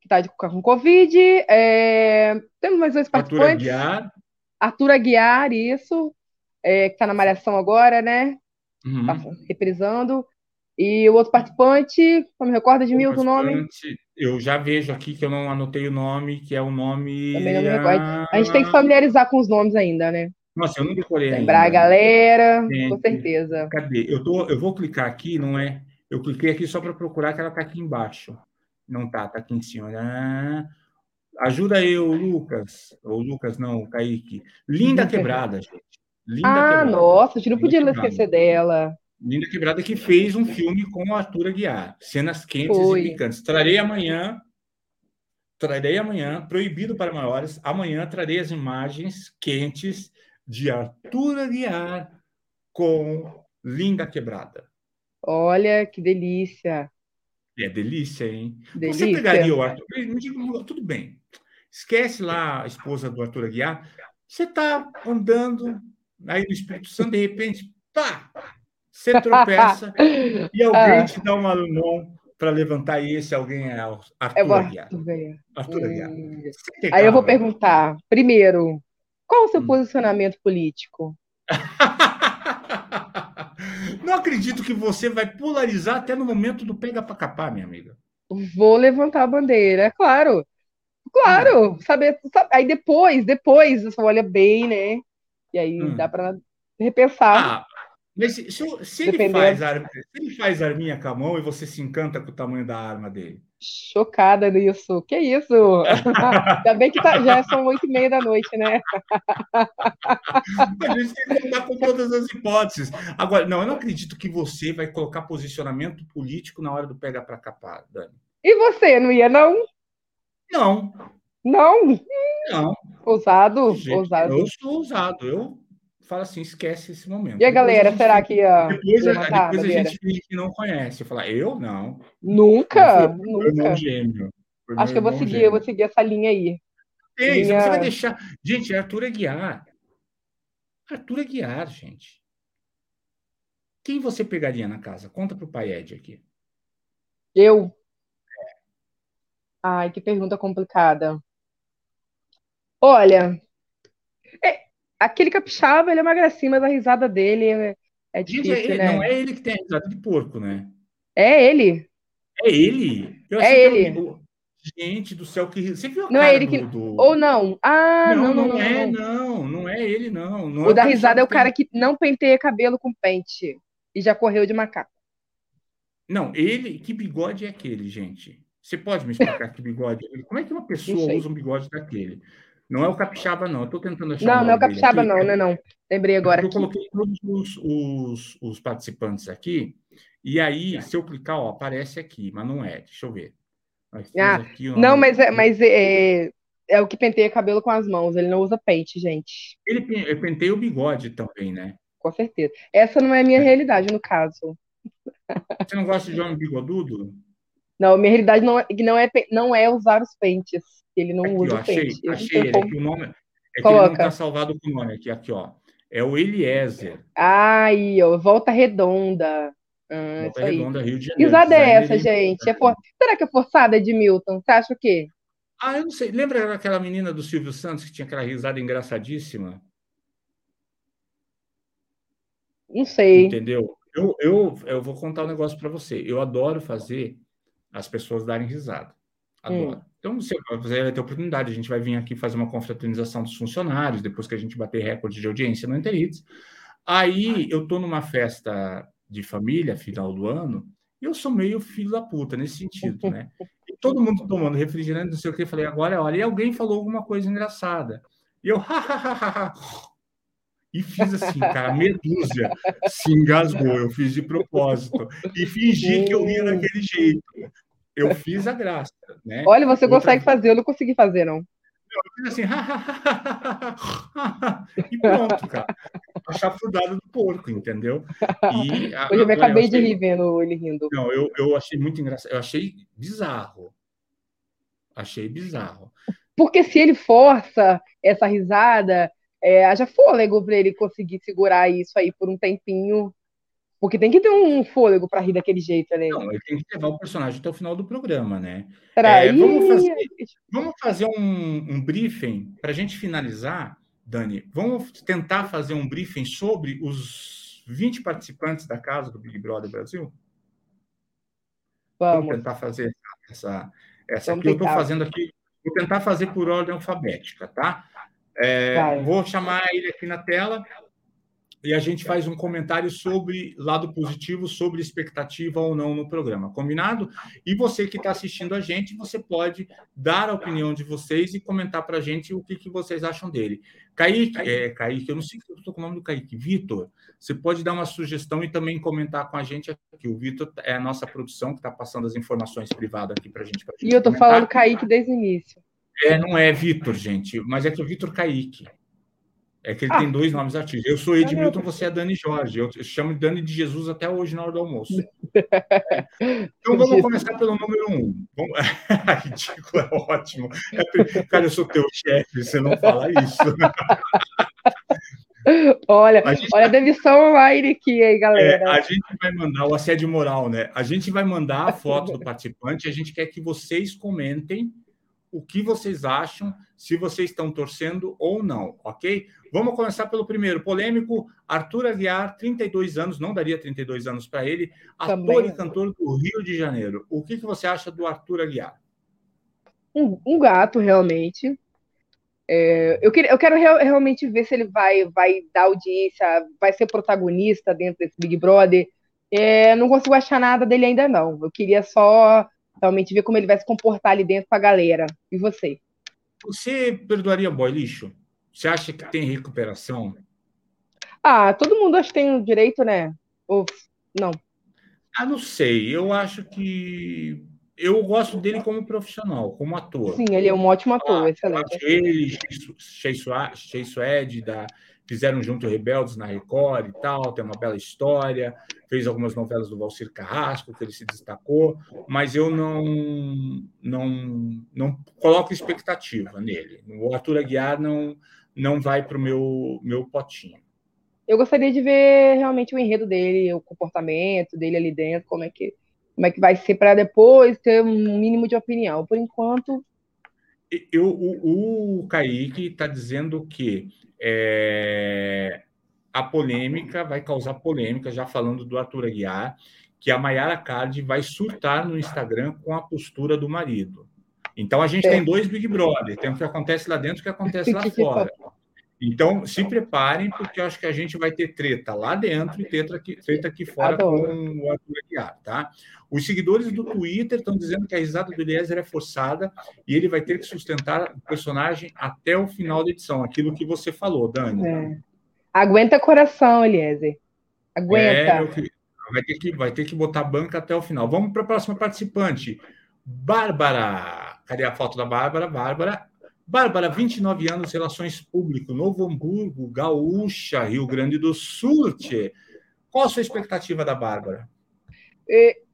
que está com Covid. É... Temos mais dois participantes. Arthur Aguiar. Arthur Aguiar, isso. É, que está na Malhação agora, né? Uhum. Tá reprisando. E o outro participante, como recorda de Milton o nome? Eu já vejo aqui que eu não anotei o nome, que é o nome. Também não recordo. A gente tem que familiarizar com os nomes ainda, né? Nossa, eu não decorei Lembrar ainda. a galera, com certeza. Cadê? Eu, tô, eu vou clicar aqui, não é? Eu cliquei aqui só para procurar que ela está aqui embaixo. Não tá, tá aqui em cima. Ah, ajuda eu, Lucas. Ou Lucas, não, o Kaique. Linda <laughs> Quebrada, gente. Linda ah, quebrada. nossa, a gente não podia esquecer dela. Linda Quebrada que fez um filme com o Arthur Aguiar. Cenas quentes e picantes. Trarei amanhã. Trarei amanhã, proibido para maiores. Amanhã trarei as imagens quentes de Arthur Aguiar com Linda Quebrada. Olha que delícia. É delícia, hein? Delícia. Você pegaria o Arthur. Tudo bem. Esquece lá a esposa do Arthur Aguiar. Você está andando aí no Espírito Santo, de repente, pá! Você tropeça <laughs> e alguém ah. te dá uma mão para levantar e esse alguém é Arthur é Aguiar. Arthur Aguiar. Hum. Aí eu vou perguntar, primeiro, qual o seu hum. posicionamento político? <laughs> Não acredito que você vai polarizar até no momento do pega para capar, minha amiga. Vou levantar a bandeira, é claro. Claro, hum. saber, sabe, aí depois, depois você olha bem, né? E aí hum. dá para repensar. Ah, mas se, se, se ele faz arma, se ele faz arminha com a mão e você se encanta com o tamanho da arma dele. Chocada nisso. Que isso? <laughs> Ainda bem que tá, já são oito e meia da noite, né? a gente tem que contar com todas as hipóteses. Agora, não, eu não acredito que você vai colocar posicionamento político na hora do pega para capar, Dani. E você, não ia, não? Não. Não? Não. Ousado? Gente, ousado. Eu sou ousado. Eu fala assim, esquece esse momento. E a galera, será que ia Depois, levantar, depois a gente finge que não conhece. Eu falar, eu não. Nunca, eu nunca. Irmão gêmeo. Acho que eu vou seguir, gêmeo. eu vou seguir essa linha aí. Tem, linha... você vai deixar. Gente, é Arthur Aguiar. Arthur Aguiar, gente. Quem você pegaria na casa? Conta pro pai Ed aqui. Eu? Ai, que pergunta complicada. Olha, aquele capixaba, ele é uma gracinha, mas a risada dele é, é difícil, Gente, é, né? Não é ele que tem a risada de porco, né? É ele. É ele? Eu é ele. Eu... Gente do céu, que Você viu a não é ele que... Do... Ou não. Ah, não, não, não, não é, não. Não é ele, não. não o é da risada é o cara que não penteia cabelo com pente e já correu de macaco. Não, ele... Que bigode é aquele, gente? Você pode me explicar que bigode? É Como é que uma pessoa usa um bigode daquele? Não é o capixaba, não. Eu estou tentando achar. Não, não é o capixaba, não, não, não. Lembrei agora. Eu coloquei todos os, os, os, participantes aqui. E aí, se eu clicar, ó, aparece aqui, mas não é. Deixa eu ver. Ah, aqui, ó, não, mas, é, mas é, é o que penteia cabelo com as mãos. Ele não usa pente, gente. Ele penteia o bigode também, né? Com certeza. Essa não é a minha realidade, no caso. Você não gosta de homem bigodudo? Não, minha realidade não é, não é, não é usar os pentes. Ele não aqui, usa ó, achei, pente. Achei ele, como... o nome, é que ele não está salvado com o nome aqui, aqui, ó. É o Eliezer. Aí, ó, Volta Redonda. Ah, Volta Redonda, Rio de Janeiro. usada é essa, gente? É for... Será que é forçada, Edmilton? Você acha o quê? Ah, eu não sei. Lembra aquela menina do Silvio Santos que tinha aquela risada engraçadíssima? Não sei. Entendeu? Eu, eu, eu vou contar um negócio para você. Eu adoro fazer as pessoas darem risada. Adoro. Hum. Então, você vai ter oportunidade. A gente vai vir aqui fazer uma confraternização dos funcionários, depois que a gente bater recorde de audiência no Interites. Aí, eu estou numa festa de família, final do ano, e eu sou meio filho da puta nesse sentido, né? E todo mundo tomando refrigerante, não sei o que. Eu falei, agora, olha, e alguém falou alguma coisa engraçada. E eu, <laughs> hahaha. E fiz assim, cara, dúzia se engasgou. Eu fiz de propósito. E fingi que eu ria daquele jeito eu fiz a graça. Né? Olha, você Outra... consegue fazer, eu não consegui fazer, não. Eu fiz assim, e pronto, cara. A chafurdada do porco, entendeu? E, <laughs> Hoje eu me acabei eu achei... de rir vendo ele rindo. Não, eu, eu achei muito engraçado. Eu achei bizarro. Achei bizarro. Porque se ele força essa risada, é, haja fôlego para ele conseguir segurar isso aí por um tempinho porque tem que ter um fôlego para rir daquele jeito, né? Não, ele tem que levar o personagem até o final do programa, né? É, vamos, fazer, vamos fazer um, um briefing para a gente finalizar, Dani. Vamos tentar fazer um briefing sobre os 20 participantes da casa do Big Brother Brasil? Vamos, Vamos tentar fazer essa, essa Vamos aqui. Tentar. Eu estou fazendo aqui, vou tentar fazer por ordem alfabética, tá? É, vou chamar ele aqui na tela e a gente faz um comentário sobre lado positivo, sobre expectativa ou não no programa, combinado? E você que está assistindo a gente, você pode dar a opinião de vocês e comentar para a gente o que, que vocês acham dele. Kaique, é, Kaique, eu não sei se eu estou com o nome do Kaique, Vitor, você pode dar uma sugestão e também comentar com a gente aqui. O Vitor é a nossa produção que está passando as informações privadas aqui para a gente. E eu estou falando Kaique desde o início. É, não é Vitor, gente, mas é que o Vitor Kaique. É que ele ah, tem dois nomes artísticos. Eu sou Edmilton, você é Dani Jorge. Eu chamo de Dani de Jesus até hoje na hora do almoço. <laughs> Então vamos começar pelo número um. Ridículo, <laughs> é ótimo. É... Cara, eu sou teu chefe, você não fala isso. <laughs> Olha, gente... olha a demissão online aqui, aí, galera. É, a gente vai mandar o assédio moral, né? A gente vai mandar a foto do participante, a gente quer que vocês comentem o que vocês acham, se vocês estão torcendo ou não, ok? Vamos começar pelo primeiro, polêmico, Arthur Aguiar, 32 anos, não daria 32 anos para ele, Também. ator e cantor do Rio de Janeiro. O que, que você acha do Arthur Aguiar? Um, um gato, realmente. É, eu, queria, eu quero real, realmente ver se ele vai, vai dar audiência, vai ser protagonista dentro desse Big Brother. É, não consigo achar nada dele ainda, não. Eu queria só realmente ver como ele vai se comportar ali dentro com a galera. E você? Você perdoaria boy lixo? Você acha que tem recuperação? Ah, todo mundo acha que tem o direito, né? Ou não? Ah, não sei. Eu acho que eu gosto dele como profissional, como ator. Sim, ele é um ótimo ator, ah, excelente. Ele, Chase Suede, da fizeram junto Rebeldes na Record e tal, tem uma bela história, fez algumas novelas do Valcir Carrasco, que ele se destacou, mas eu não não não coloco expectativa nele. O Arthur Aguiar não não vai para o meu meu potinho. Eu gostaria de ver realmente o enredo dele, o comportamento dele ali dentro, como é que como é que vai ser para depois ter um mínimo de opinião. Por enquanto, eu, o, o Kaique está dizendo que é, a polêmica vai causar polêmica, já falando do Arthur Aguiar, que a Mayara Card vai surtar no Instagram com a postura do marido. Então a gente é. tem dois Big Brother, tem o que acontece lá dentro e o que acontece <laughs> lá fora. Então, se preparem, porque acho que a gente vai ter treta lá dentro e treta aqui, treta aqui fora Adoro. com o Arthur Aguiar, tá? Os seguidores do Twitter estão dizendo que a risada do Eliezer é forçada e ele vai ter que sustentar o personagem até o final da edição, aquilo que você falou, Dani. É. Aguenta coração, Eliezer. Aguenta. É, vai, ter que, vai ter que botar banca até o final. Vamos para a próxima participante. Bárbara. Cadê a foto da Bárbara? Bárbara Bárbara, 29 anos, Relações Públicas, Novo Hamburgo, Gaúcha, Rio Grande do Sul. Tchê. Qual a sua expectativa da Bárbara?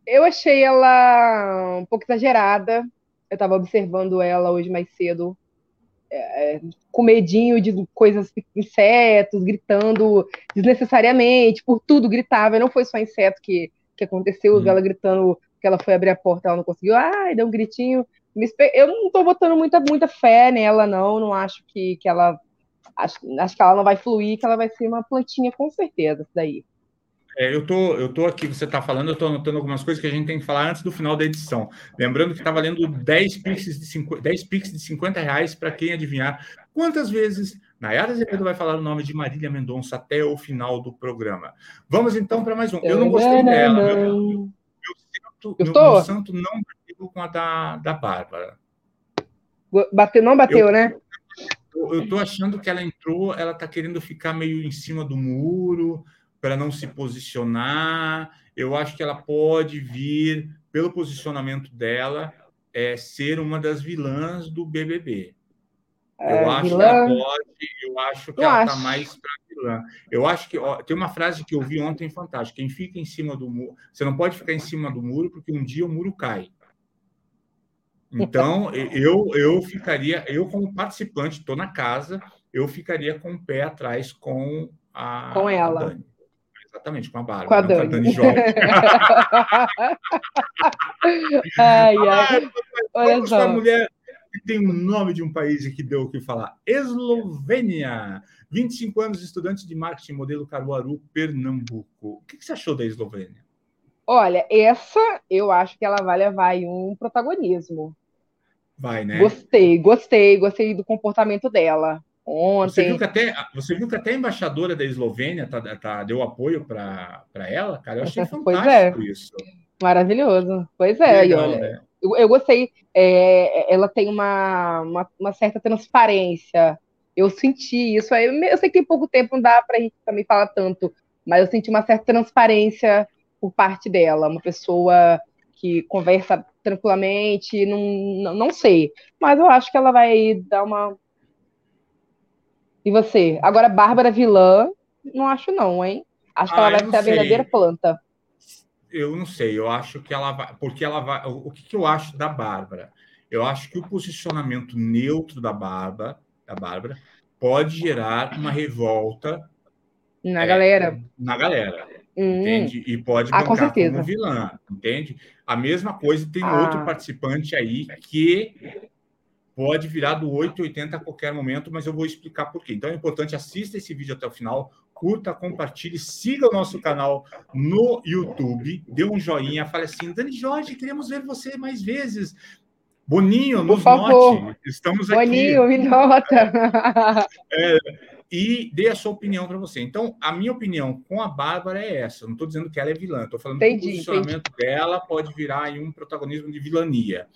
Eu achei ela um pouco exagerada. Eu estava observando ela hoje mais cedo, é, com medinho de coisas, insetos, gritando desnecessariamente, por tudo gritava. Não foi só inseto que, que aconteceu, hum. ela gritando que ela foi abrir a porta, ela não conseguiu, ai, deu um gritinho eu não estou botando muita, muita fé nela, não. Não acho que, que ela. Acho, acho que ela não vai fluir, que ela vai ser uma plantinha, com certeza, isso daí. É, eu tô, eu tô aqui, você está falando, eu estou anotando algumas coisas que a gente tem que falar antes do final da edição. Lembrando que está valendo 10 pix de 50, 10 pix de 50 reais para quem adivinhar quantas vezes Nayara Azevedo vai falar o nome de Marília Mendonça até o final do programa. Vamos então para mais um. Eu não gostei dela. Meu, meu, meu, meu, meu santo não com a da, da Bárbara. Bateu, não bateu, eu, né? Eu estou achando que ela entrou, ela está querendo ficar meio em cima do muro para não se posicionar. Eu acho que ela pode vir, pelo posicionamento dela, é, ser uma das vilãs do BBB. É, eu acho vilã... que ela pode, eu acho que eu ela está mais para vilã. Eu acho que ó, tem uma frase que eu vi ontem fantástica: quem fica em cima do muro, você não pode ficar em cima do muro porque um dia o muro cai. Então, <laughs> eu, eu ficaria, eu como participante, estou na casa, eu ficaria com o pé atrás com a com ela. A Dani. Exatamente, com a Bárbara, com a Dani, com a Dani Jorge. <laughs> ai, ai. Olha só. mulher tem o nome de um país que deu o que falar. Eslovênia. 25 anos, estudante de marketing, modelo Caruaru, Pernambuco. O que você achou da Eslovênia? Olha, essa eu acho que ela vai levar um protagonismo. Vai, né? Gostei, gostei, gostei do comportamento dela. Ontem. Você viu que até, você viu que até a embaixadora da Eslovênia tá, tá deu apoio para ela, cara? Eu achei <laughs> fantástico é. isso. Maravilhoso. Pois é, Legal, olha, né? eu, eu, gostei. É, ela tem uma, uma, uma, certa transparência. Eu senti isso. Eu, eu sei que tem pouco tempo, não dá para a gente também falar tanto, mas eu senti uma certa transparência por parte dela. Uma pessoa que conversa tranquilamente, não, não, não sei. Mas eu acho que ela vai dar uma. E você? Agora, Bárbara Vilã, não acho não, hein? Acho que ah, ela vai ser a verdadeira planta. Eu não sei, eu acho que ela vai. Porque ela vai. O que, que eu acho da Bárbara? Eu acho que o posicionamento neutro da Bárbara, da Bárbara pode gerar uma revolta na é, galera. Na galera. Hum. Entende? E pode ah, bancar como vilã, entende? A mesma coisa tem ah. outro participante aí que pode virar do 880 a qualquer momento, mas eu vou explicar por quê. Então é importante, assista esse vídeo até o final, curta, compartilhe, siga o nosso canal no YouTube, dê um joinha, fale assim, Dani Jorge, queremos ver você mais vezes. Boninho, nos note. Estamos aqui. Boninho, me nota. É, e dê a sua opinião para você. Então, a minha opinião com a Bárbara é essa. não estou dizendo que ela é vilã, estou falando entendi, que o posicionamento entendi. dela pode virar um protagonismo de vilania.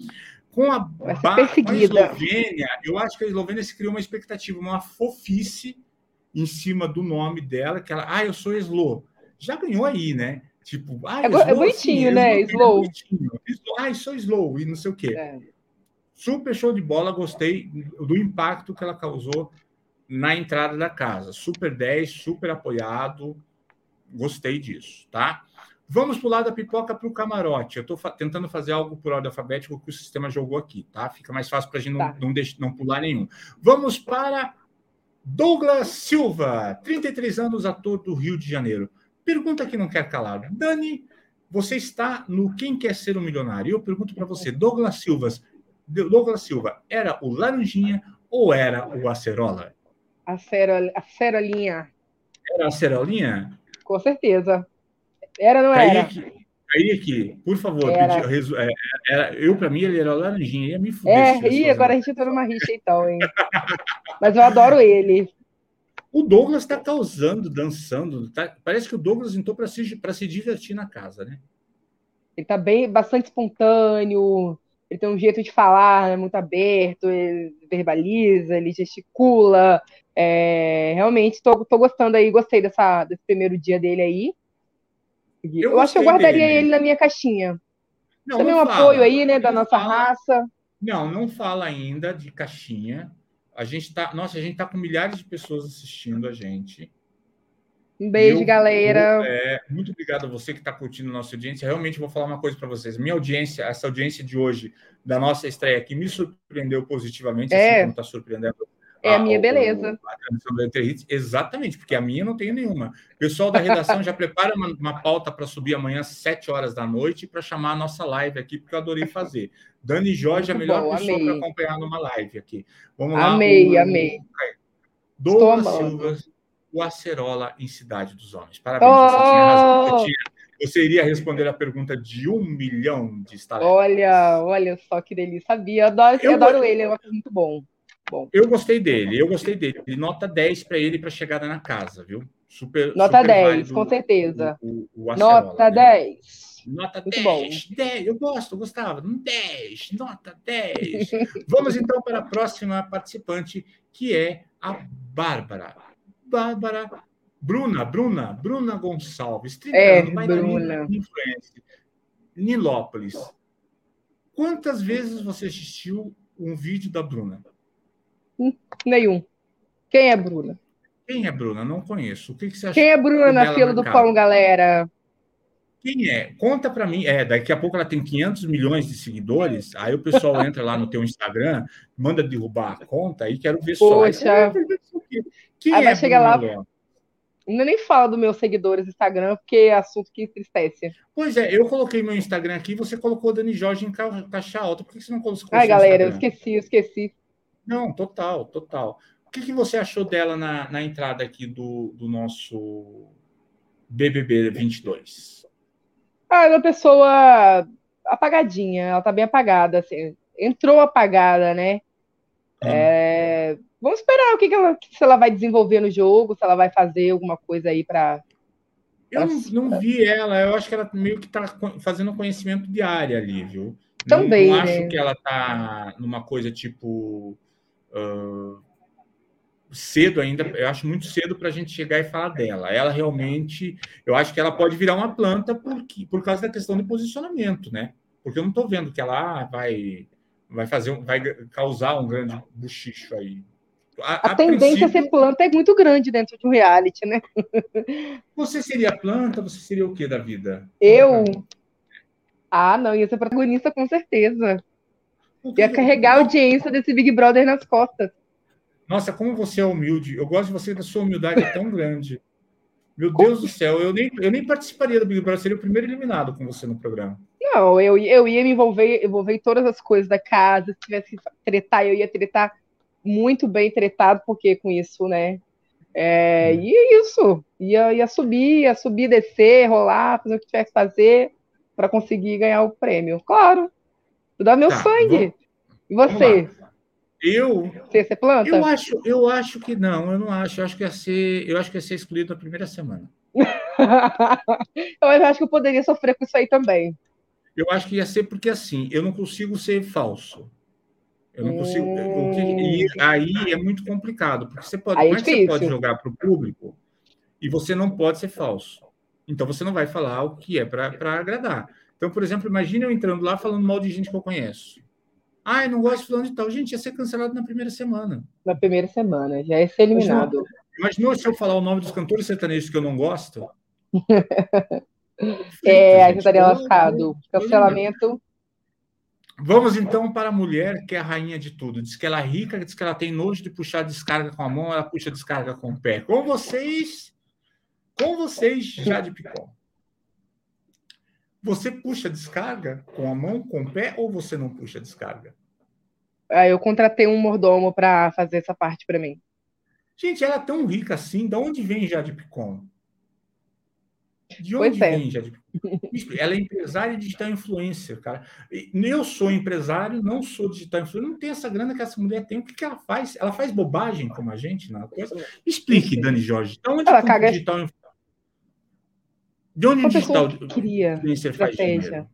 Com a, com a Eslovênia, eu acho que a Eslovênia se criou uma expectativa, uma fofice em cima do nome dela, que ela, ah, eu sou Slo. Já ganhou aí, né? Tipo, ah, é, slow, é bonitinho, assim, né? Slow. É. Ah, sou Slow e não sei o quê. É. Super show de bola, gostei do impacto que ela causou na entrada da casa. Super 10, super apoiado. Gostei disso, tá? Vamos pular da pipoca para o camarote. Eu estou fa tentando fazer algo por ordem alfabética que o sistema jogou aqui, tá? Fica mais fácil para a gente tá. não, não, não pular nenhum. Vamos para Douglas Silva, 33 anos, ator do Rio de Janeiro. Pergunta que não quer calar. Dani, você está no Quem Quer Ser um Milionário? Eu pergunto para você, Douglas Silva, Douglas Silva, era o Laranjinha ou era o Acerola? A, cerol, a cerolinha. Era a cerolinha? Com certeza. Era ou não era? Kaique, por favor, era. Pedi, é, era, eu, para mim, ele era laranjinha, ia me fuder. É, e agora a gente entrou numa rixa então, hein? <laughs> Mas eu adoro ele. O Douglas está causando, dançando. Tá, parece que o Douglas entrou para se, se divertir na casa, né? Ele está bem, bastante espontâneo, ele tem um jeito de falar né, muito aberto, ele verbaliza, ele gesticula. É, realmente, estou gostando aí, gostei dessa, desse primeiro dia dele aí. Eu, eu acho que eu guardaria dele. ele na minha caixinha. Não, Também não um fala, apoio aí, né, da nossa fala, raça. Não, não fala ainda de caixinha. A gente tá, nossa, a gente tá com milhares de pessoas assistindo a gente. Um beijo, eu, galera. é, muito obrigado a você que está curtindo a nossa audiência. Realmente vou falar uma coisa para vocês. Minha audiência, essa audiência de hoje, da nossa estreia aqui, me surpreendeu positivamente, assim é. assim como está surpreendendo é a, minha beleza. A, transmissão do Enter Hits, exatamente, porque a minha não tenho nenhuma. O pessoal da redação já prepara uma, uma pauta para subir amanhã às 7 horas da noite para chamar a nossa live aqui, porque eu adorei fazer. Dani Jorge, Muito a melhor bom, pessoa para acompanhar numa live aqui. Vamos lá. Amei, o, amei. Douglas Silva, o Acerola em Cidade dos Homens. Parabéns, oh! você tinha razão. Você, tinha, você, iria responder a pergunta de um milhão de estalecas. Olha, olha só que delícia. Sabia, eu adoro, eu adoro ele, é muito bom. Bom. Eu gostei dele, eu gostei dele. Nota 10 para ele para chegada na casa, viu? Super, Nota super 10, com certeza. O, o, o Acerola, Nota né? 10. Nota Muito 10, bom. 10. Eu gosto, eu gostava. 10, nota 10. Vamos então para a próxima participante, que é a Bárbara. Bárbara. Bruna, Bruna, Bruna Gonçalves. É, Bruna. Influência. Nilópolis. Quantas vezes você assistiu um vídeo da Bruna? Nenhum. Quem é Bruna? Quem é Bruna? Não conheço. O que, que você acha? Quem é Bruna na fila do pão, galera? Quem é? Conta para mim. É, daqui a pouco ela tem 500 milhões de seguidores. Aí o pessoal entra lá no teu Instagram, manda derrubar a conta aí quero ver Poxa. só. Quem aí é vai chegar lá. Ainda nem fala dos meus seguidores Instagram, porque é assunto que entristece. Pois é, eu coloquei meu Instagram aqui, você colocou Dani Jorge em caixa alta. Por que você não colocou? Ai, galera, eu esqueci, eu esqueci. Não, total, total. O que, que você achou dela na, na entrada aqui do, do nosso BBB 22? Ah, ela é uma pessoa apagadinha, ela tá bem apagada, assim. Entrou apagada, né? Hum. É... Vamos esperar o que, que ela, se ela vai desenvolver no jogo, se ela vai fazer alguma coisa aí para. Eu não, não, vi ela, eu acho que ela meio que está fazendo conhecimento de área ali, viu? Também. Não, não né? acho que ela está numa coisa tipo. Uh, cedo ainda, eu acho muito cedo para a gente chegar e falar dela. Ela realmente, eu acho que ela pode virar uma planta por, por causa da questão de posicionamento, né? Porque eu não estou vendo que ela ah, vai, vai fazer, vai causar um grande buchicho aí. A, a, a tendência a ser planta é muito grande dentro de um reality, né? Você seria planta? Você seria o que da vida? Eu? Ah, não, ia ser protagonista com certeza. Ia carregar a audiência desse Big Brother nas costas. Nossa, como você é humilde. Eu gosto de você, da sua humildade é tão grande. Meu Deus do céu, eu nem, eu nem participaria do Big Brother, seria o primeiro eliminado com você no programa. Não, eu, eu ia me envolver, envolver em todas as coisas da casa. Se tivesse que tretar, eu ia tretar muito bem tretado, porque com isso, né? É, hum. e é isso. Ia, ia subir, ia subir, descer, rolar, fazer o que tivesse que fazer para conseguir ganhar o prêmio. Claro. Dá meu tá, sangue. e você? Eu. Você, você planta? Eu acho, eu acho que não, eu não acho. Eu acho que ia ser, eu acho que ia ser excluído na primeira semana. <laughs> eu acho que eu poderia sofrer com isso aí também. Eu acho que ia ser porque assim, eu não consigo ser falso. Eu não consigo. Hum... e aí é muito complicado, porque você pode, aí é você pode jogar para o público e você não pode ser falso. Então você não vai falar o que é para agradar. Então, por exemplo, imagine eu entrando lá falando mal de gente que eu conheço. Ah, eu não gosto de falando de tal. Gente, ia ser cancelado na primeira semana. Na primeira semana, já ia ser eliminado. Imaginou se eu falar o nome dos cantores sertanejos que eu não gosto? <laughs> é, a gente estaria lascado. Cancelamento. Vamos então para a mulher que é a rainha de tudo. Diz que ela é rica, diz que ela tem nojo de puxar descarga com a mão, ela puxa descarga com o pé. Com vocês, com vocês, Jade Picon. Você puxa descarga com a mão, com o pé, ou você não puxa descarga? Ah, eu contratei um mordomo para fazer essa parte para mim. Gente, ela é tão rica assim. De onde vem Jade Picon? De onde é. vem Jade Picon? Ela é empresária digital influencer, cara. Eu sou empresário, não sou digital influencer. Não tem essa grana que essa mulher tem. O que, que ela faz? Ela faz bobagem como a gente na coisa? Explique, Dani Jorge. De onde ela caga... digital influencer? De onde uma digital que cria estratégia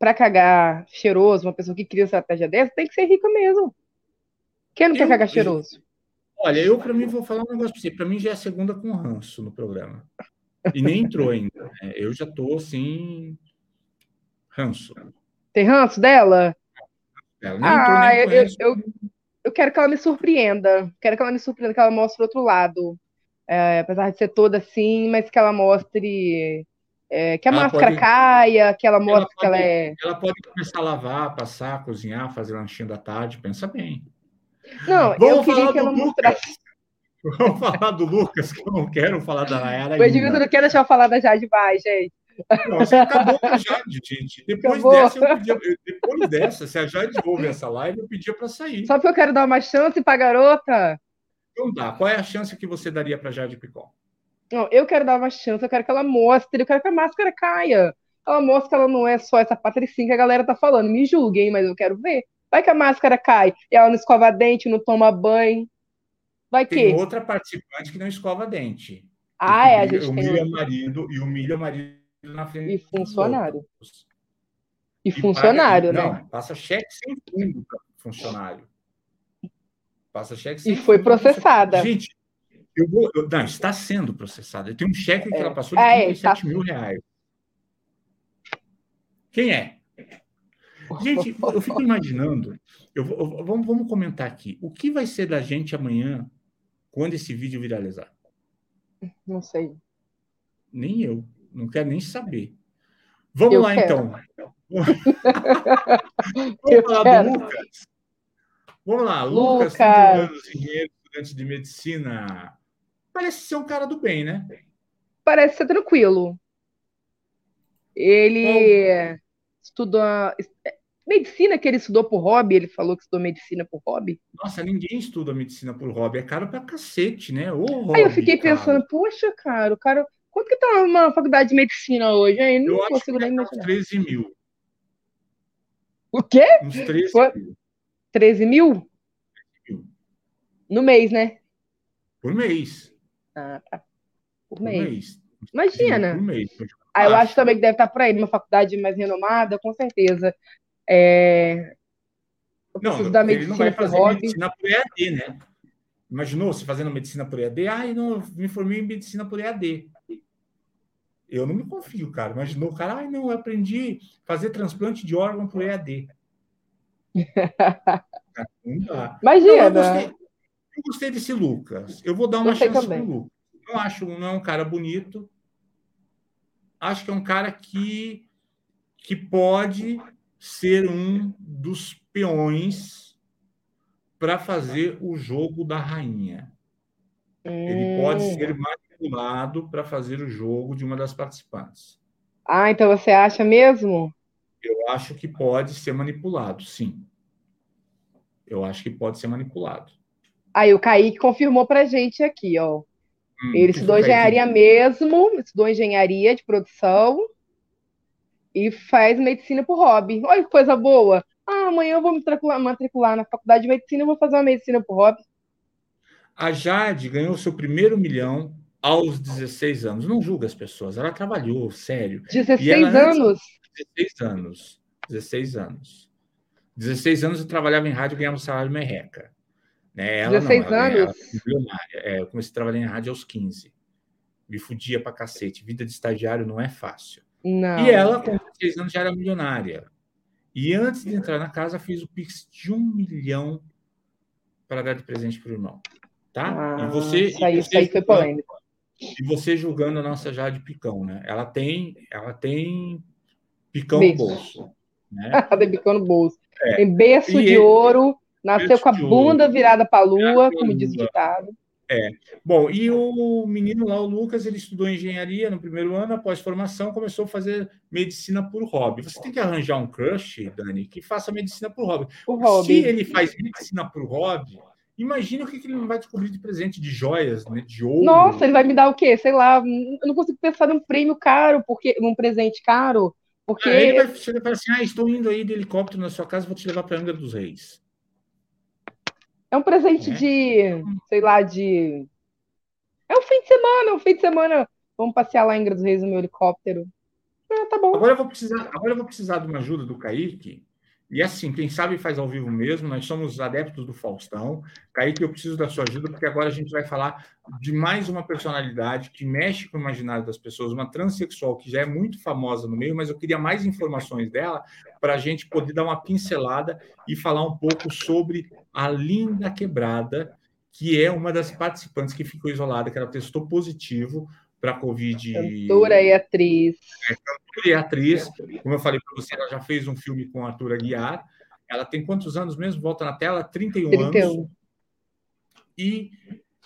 para cagar cheiroso, uma pessoa que cria estratégia dessa, tem que ser rica mesmo. Quem não eu, quer cagar cheiroso? Olha, eu para mim vou falar um negócio para você. Para mim já é a segunda com ranço no programa. E nem entrou ainda. Né? Eu já tô assim ranço. Tem ranço dela? Ela nem entrou, ah, nem eu, eu, eu quero que ela me surpreenda. Quero que ela me surpreenda, que ela mostre o outro lado é, apesar de ser toda assim, mas que ela mostre é, que a ela máscara pode, caia, que ela mostre ela pode, que ela é. Ela pode começar a lavar, passar, cozinhar, fazer lanchinho da tarde, pensa bem. Não, Vamos eu queria que ela mostrasse. Vamos falar do Lucas, que eu não quero falar da Nayara. O Edmilson não quer deixar eu falar da Jade mais, gente. Não, você acabou com a Jade, gente. Depois dessa, eu pedia, depois dessa, se a Jade ouve essa live, eu pedia para sair. Só porque eu quero dar uma chance para a garota. Então dá. Qual é a chance que você daria para Jade Picon? Não, eu quero dar uma chance, eu quero que ela mostre, eu quero que a máscara caia. Ela mostra que ela não é só essa patricinha que a galera tá falando. Me julguem, mas eu quero ver. Vai que a máscara cai e ela não escova dente, não toma banho. Vai que. Tem outra participante que não escova dente. Ah, é, a gente humilha tem. marido e humilha marido na frente. E funcionário. E, e funcionário, paga, né? Não, passa cheque sem fundo para funcionário. Passa cheque E foi processada. Gente, eu vou. Eu, não, está sendo processada. Eu tenho um cheque que ela passou de é, 37 tá... mil reais. Quem é? Gente, eu fico imaginando. Eu, eu, vamos, vamos comentar aqui. O que vai ser da gente amanhã quando esse vídeo viralizar? Não sei. Nem eu. Não quero nem saber. Vamos eu lá, quero. então. <laughs> vamos falar quero. do Lucas. Vamos lá, Lucas, Lucas. anos, engenheiro, estudante de medicina. Parece ser um cara do bem, né? Parece ser tranquilo. Ele Bom, estudou medicina que ele estudou por hobby, ele falou que estudou medicina por hobby. Nossa, ninguém estuda medicina por hobby, é caro pra cacete, né? Ô, hobby, Aí eu fiquei pensando, poxa, cara, o cara Quanto que tá uma faculdade de medicina hoje, hein? Não Eu consigo acho nem é uns imaginar. 13 mil. O quê? Uns 13 Foi- mil 13 mil? No mês, né? por mês. Ah, tá. Por Por mês. mês. Imagina. Por mês. Ah, eu acho também que deve estar por aí, numa faculdade mais renomada, com certeza. É... Não, da ele não vai fazer hobby. medicina por EAD, né? Imaginou se fazendo medicina por EAD? Ah, não, me formei em medicina por EAD. Eu não me confio, cara. Imaginou o cara, ai, não, eu aprendi a fazer transplante de órgão por EAD. Não dá. Não, eu gostei, eu gostei desse Lucas. Eu vou dar uma Gostei chance também. pro Lucas. Não acho, não é um cara bonito. Acho que é um cara que, que pode ser um dos peões para fazer o jogo da rainha. Ele pode Hum. ser manipulado para fazer o jogo de uma das participantes. Ah, então você acha mesmo? Eu acho que pode ser manipulado, sim. Eu acho que pode ser manipulado. Aí o Kaique confirmou pra gente aqui, ó. Hum, Ele estudou foi, Kaique? engenharia mesmo, estudou engenharia de produção e faz medicina por hobby. Olha que coisa boa. Ah, amanhã eu vou me matricular, matricular na faculdade de medicina e vou fazer uma medicina por hobby. A Jade ganhou seu primeiro milhão aos 16 anos. Não julga as pessoas, ela trabalhou, sério. 16 E ela anos. 16 anos. 16 anos. 16 anos eu trabalhava em rádio e ganhava um salário merreca. Né? Ela 16 não, ela, anos? Ela. É, eu comecei a trabalhar em rádio aos 15. Me fudia pra cacete. Vida de estagiário não é fácil. Não. E ela, com 16 anos, já era milionária. E antes de entrar na casa, fiz o Pix de um milhão para dar de presente para o irmão. Tá? Ah, e você, isso aí, e isso você aí foi polêmico. e você julgando a nossa Jade Picão, né? Ela tem, ela tem picão no bolso. Né? <laughs> Debicou no bolso. É. Tem berço E de ele- ouro, nasceu com a de bunda virada pra lua, Virada pra como diz o lua. ditado. Bom, e o menino lá, o Lucas, ele estudou engenharia no primeiro ano, após formação, começou a fazer medicina por hobby. Você tem que arranjar um crush, Dani, que faça medicina por hobby. Se hobby. ele faz medicina por hobby, imagina o que, ele não vai descobrir de presente de joias, né? De ouro. Nossa, ele vai me dar o quê? Sei lá, eu não consigo pensar num prêmio caro, porque num presente caro, porque Aí ele vai chegar e falar assim: ah, estou indo aí de helicóptero na sua casa, vou te levar para Angra dos Reis. é um presente É. de, sei lá, de. É um fim de semana, um fim de semana. Vamos passear lá em Angra dos Reis no meu helicóptero. Ah, tá bom. Agora eu vou precisar, agora eu vou precisar de uma ajuda do Kaique. E assim, quem sabe faz ao vivo mesmo, nós somos adeptos do Faustão. Kaique, eu preciso da sua ajuda, porque agora a gente vai falar de mais uma personalidade que mexe com o imaginário das pessoas, uma transexual que já é muito famosa no meio, mas eu queria mais informações dela para a gente poder dar uma pincelada e falar um pouco sobre a Linda Quebrada, que é uma das participantes que ficou isolada, que ela testou positivo para a Covid. Cantora e atriz. e atriz, como eu falei para você, ela já fez um filme com a Arthur Aguiar. Ela tem quantos anos mesmo? Volta na tela, 31, anos. 31. E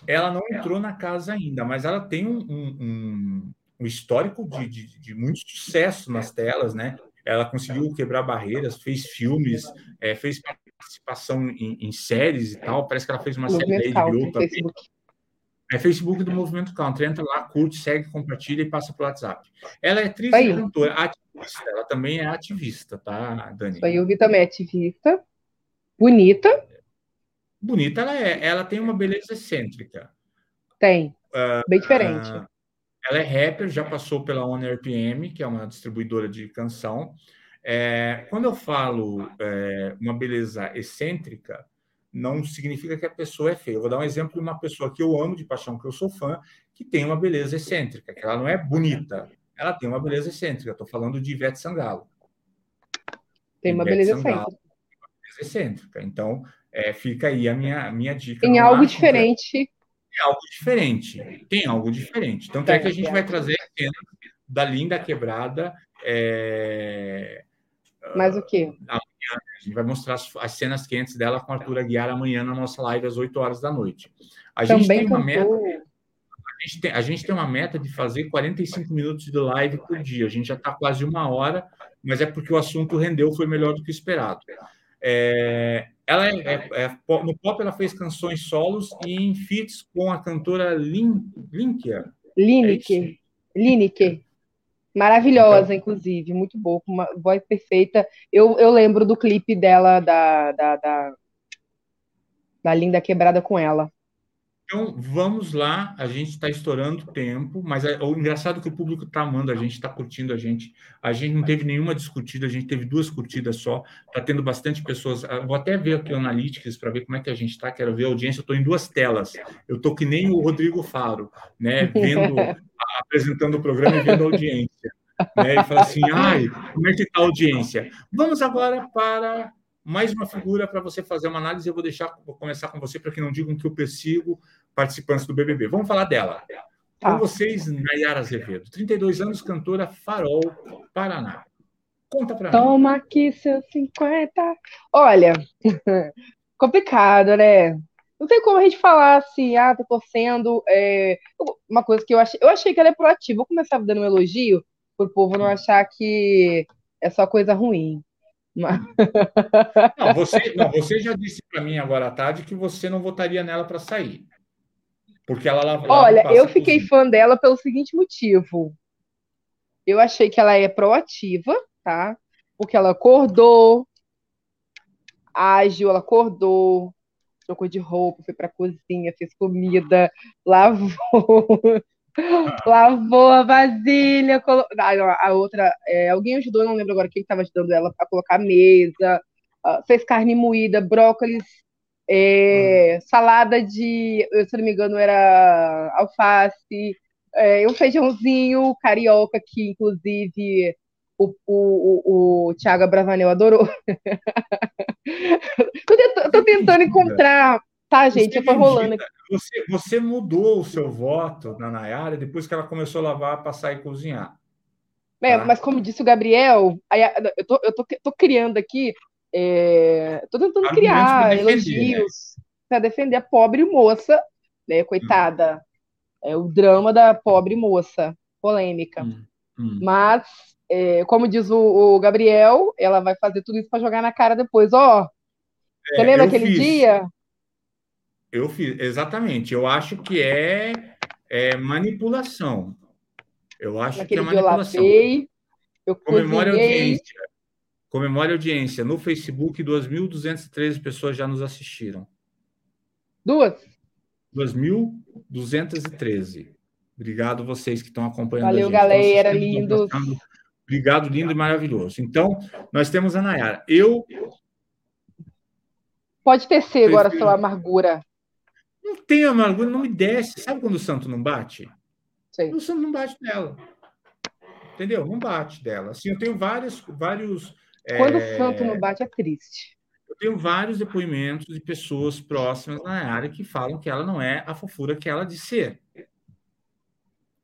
ela não entrou na casa ainda, mas ela tem um, um- um- histórico de, de- de muito sucesso nas telas, né? Ela conseguiu quebrar barreiras, fez filmes, é, fez participação em, em séries e tal. Parece que ela fez uma série da HBO também. Facebook. É Facebook do Movimento Country. Entra lá, curte, segue, compartilha e passa pelo WhatsApp. Ela é atriz e cantora, ativista. Ela também é ativista, tá, Dani? Vi também, ativista. Bonita, Bonita ela é. Ela tem uma beleza excêntrica. tem. Bem diferente. Ah, ela é rapper, já passou pela One RPM, que é uma distribuidora de canção. É, quando eu falo é, uma beleza excêntrica, não significa que a pessoa é feia. Eu vou dar um exemplo de uma pessoa que eu amo de paixão, que eu sou fã, que tem uma beleza excêntrica, que ela não é bonita, ela tem uma beleza excêntrica. Estou falando de Ivete Sangalo. Tem uma Ivete beleza Sangalo, excêntrica. beleza excêntrica. Então, é, fica aí a minha, a minha dica. Tem algo diferente. tem algo diferente. Tem algo diferente. Tanto é que a gente vai trazer a cena da Linda Quebrada. é, Mas o quê? A gente vai mostrar as, as cenas quentes dela com a Arthur Aguiar amanhã na nossa live às 8 horas da noite. A gente Também tem uma meta. A gente, tem, a gente tem uma meta de fazer 45 minutos de live por dia. A gente já está quase uma hora, mas é porque o assunto rendeu, foi melhor do que esperado. É, ela é, é- é no pop ela fez canções solos e em feats com a cantora Lin, Linkia. É Lineker. Maravilhosa, então, inclusive, muito boa, com uma voz perfeita. Eu, eu lembro do clipe dela, da, da, da, da Linda Quebrada com ela. Então, vamos lá. A gente está estourando tempo, mas é, o engraçado é que o público está amando a gente, está curtindo a gente. A gente não teve nenhuma discutida, a gente teve duas curtidas só. Está tendo bastante pessoas. Ah, vou até ver aqui o Analytics para ver como é que a gente está. Quero ver a audiência. Eu estou em duas telas. Eu estou que nem o Rodrigo Faro, né? Vendo, <laughs> apresentando o programa e vendo a audiência. Né? E fala assim: ai, como é que está a audiência? Vamos agora para mais uma figura para você fazer uma análise. Eu vou deixar, vou começar com você para que não digam que eu persigo participantes do BBB. Vamos falar dela. Tá. Com vocês, Nayara Azevedo, 32 anos, cantora Farol, Paraná. Conta para mim. Toma aqui seus 50. Olha, <laughs> complicado, né? Não tem como a gente falar assim, ah, tô torcendo. É... Uma coisa que eu achei, eu achei que ela é proativa. Vou começar dando um elogio, para o povo não achar que é só coisa ruim. Não, <laughs> você, não, você já disse para mim agora à tarde que você não votaria nela para sair. Porque ela lava. Olha, eu fiquei fã dela pelo seguinte motivo. Eu achei que ela é proativa, tá? Porque ela acordou, ágil, ela acordou, trocou de roupa, foi pra cozinha, fez comida, lavou, <laughs> lavou a vasilha, colo... ah, a outra, é, alguém ajudou, não lembro agora quem estava ajudando ela a colocar a mesa, uh, fez carne moída, brócolis, é, hum. salada de, se não me engano, era alface, é, um feijãozinho carioca, que inclusive o, o, o, o Thiago Bravanel adorou. <laughs> tô, tentando, tô tentando encontrar Tá, gente, eu tô rolando aqui. Você, você mudou o seu voto na Nayara depois que ela começou a lavar, passar e cozinhar. É, tá? mas como disse o Gabriel, eu, tô, eu tô, tô criando aqui, é, tô tentando criar defender, elogios né? para defender a pobre moça, né, coitada. Hum. É o drama da pobre moça, polêmica. Hum. Hum. Mas, é, como diz o, o, Gabriel, ela vai fazer tudo isso para jogar na cara depois. Ó, oh, é, você lembra aquele fiz. dia? Eu fiz, exatamente. Eu acho que é, é manipulação. Eu acho Naquele que é manipulação. Eu lavei, eu Comemore a audiência. Comemore a audiência. No Facebook, 2.213 pessoas já nos assistiram. Duas? 2.213. Obrigado vocês que estão acompanhando Valeu, galera, lindo. Obrigado, lindo e maravilhoso. Então, nós temos a Nayara. Eu. Pode tecer agora a sua amargura. Não tem amargura, não me desce. Sabe quando o santo não bate? O santo não bate dela. Entendeu? Não bate dela. Assim, eu tenho vários. vários quando é... o santo não bate, é triste. Eu tenho vários depoimentos de pessoas próximas na área que falam que ela não é a fofura que ela diz ser.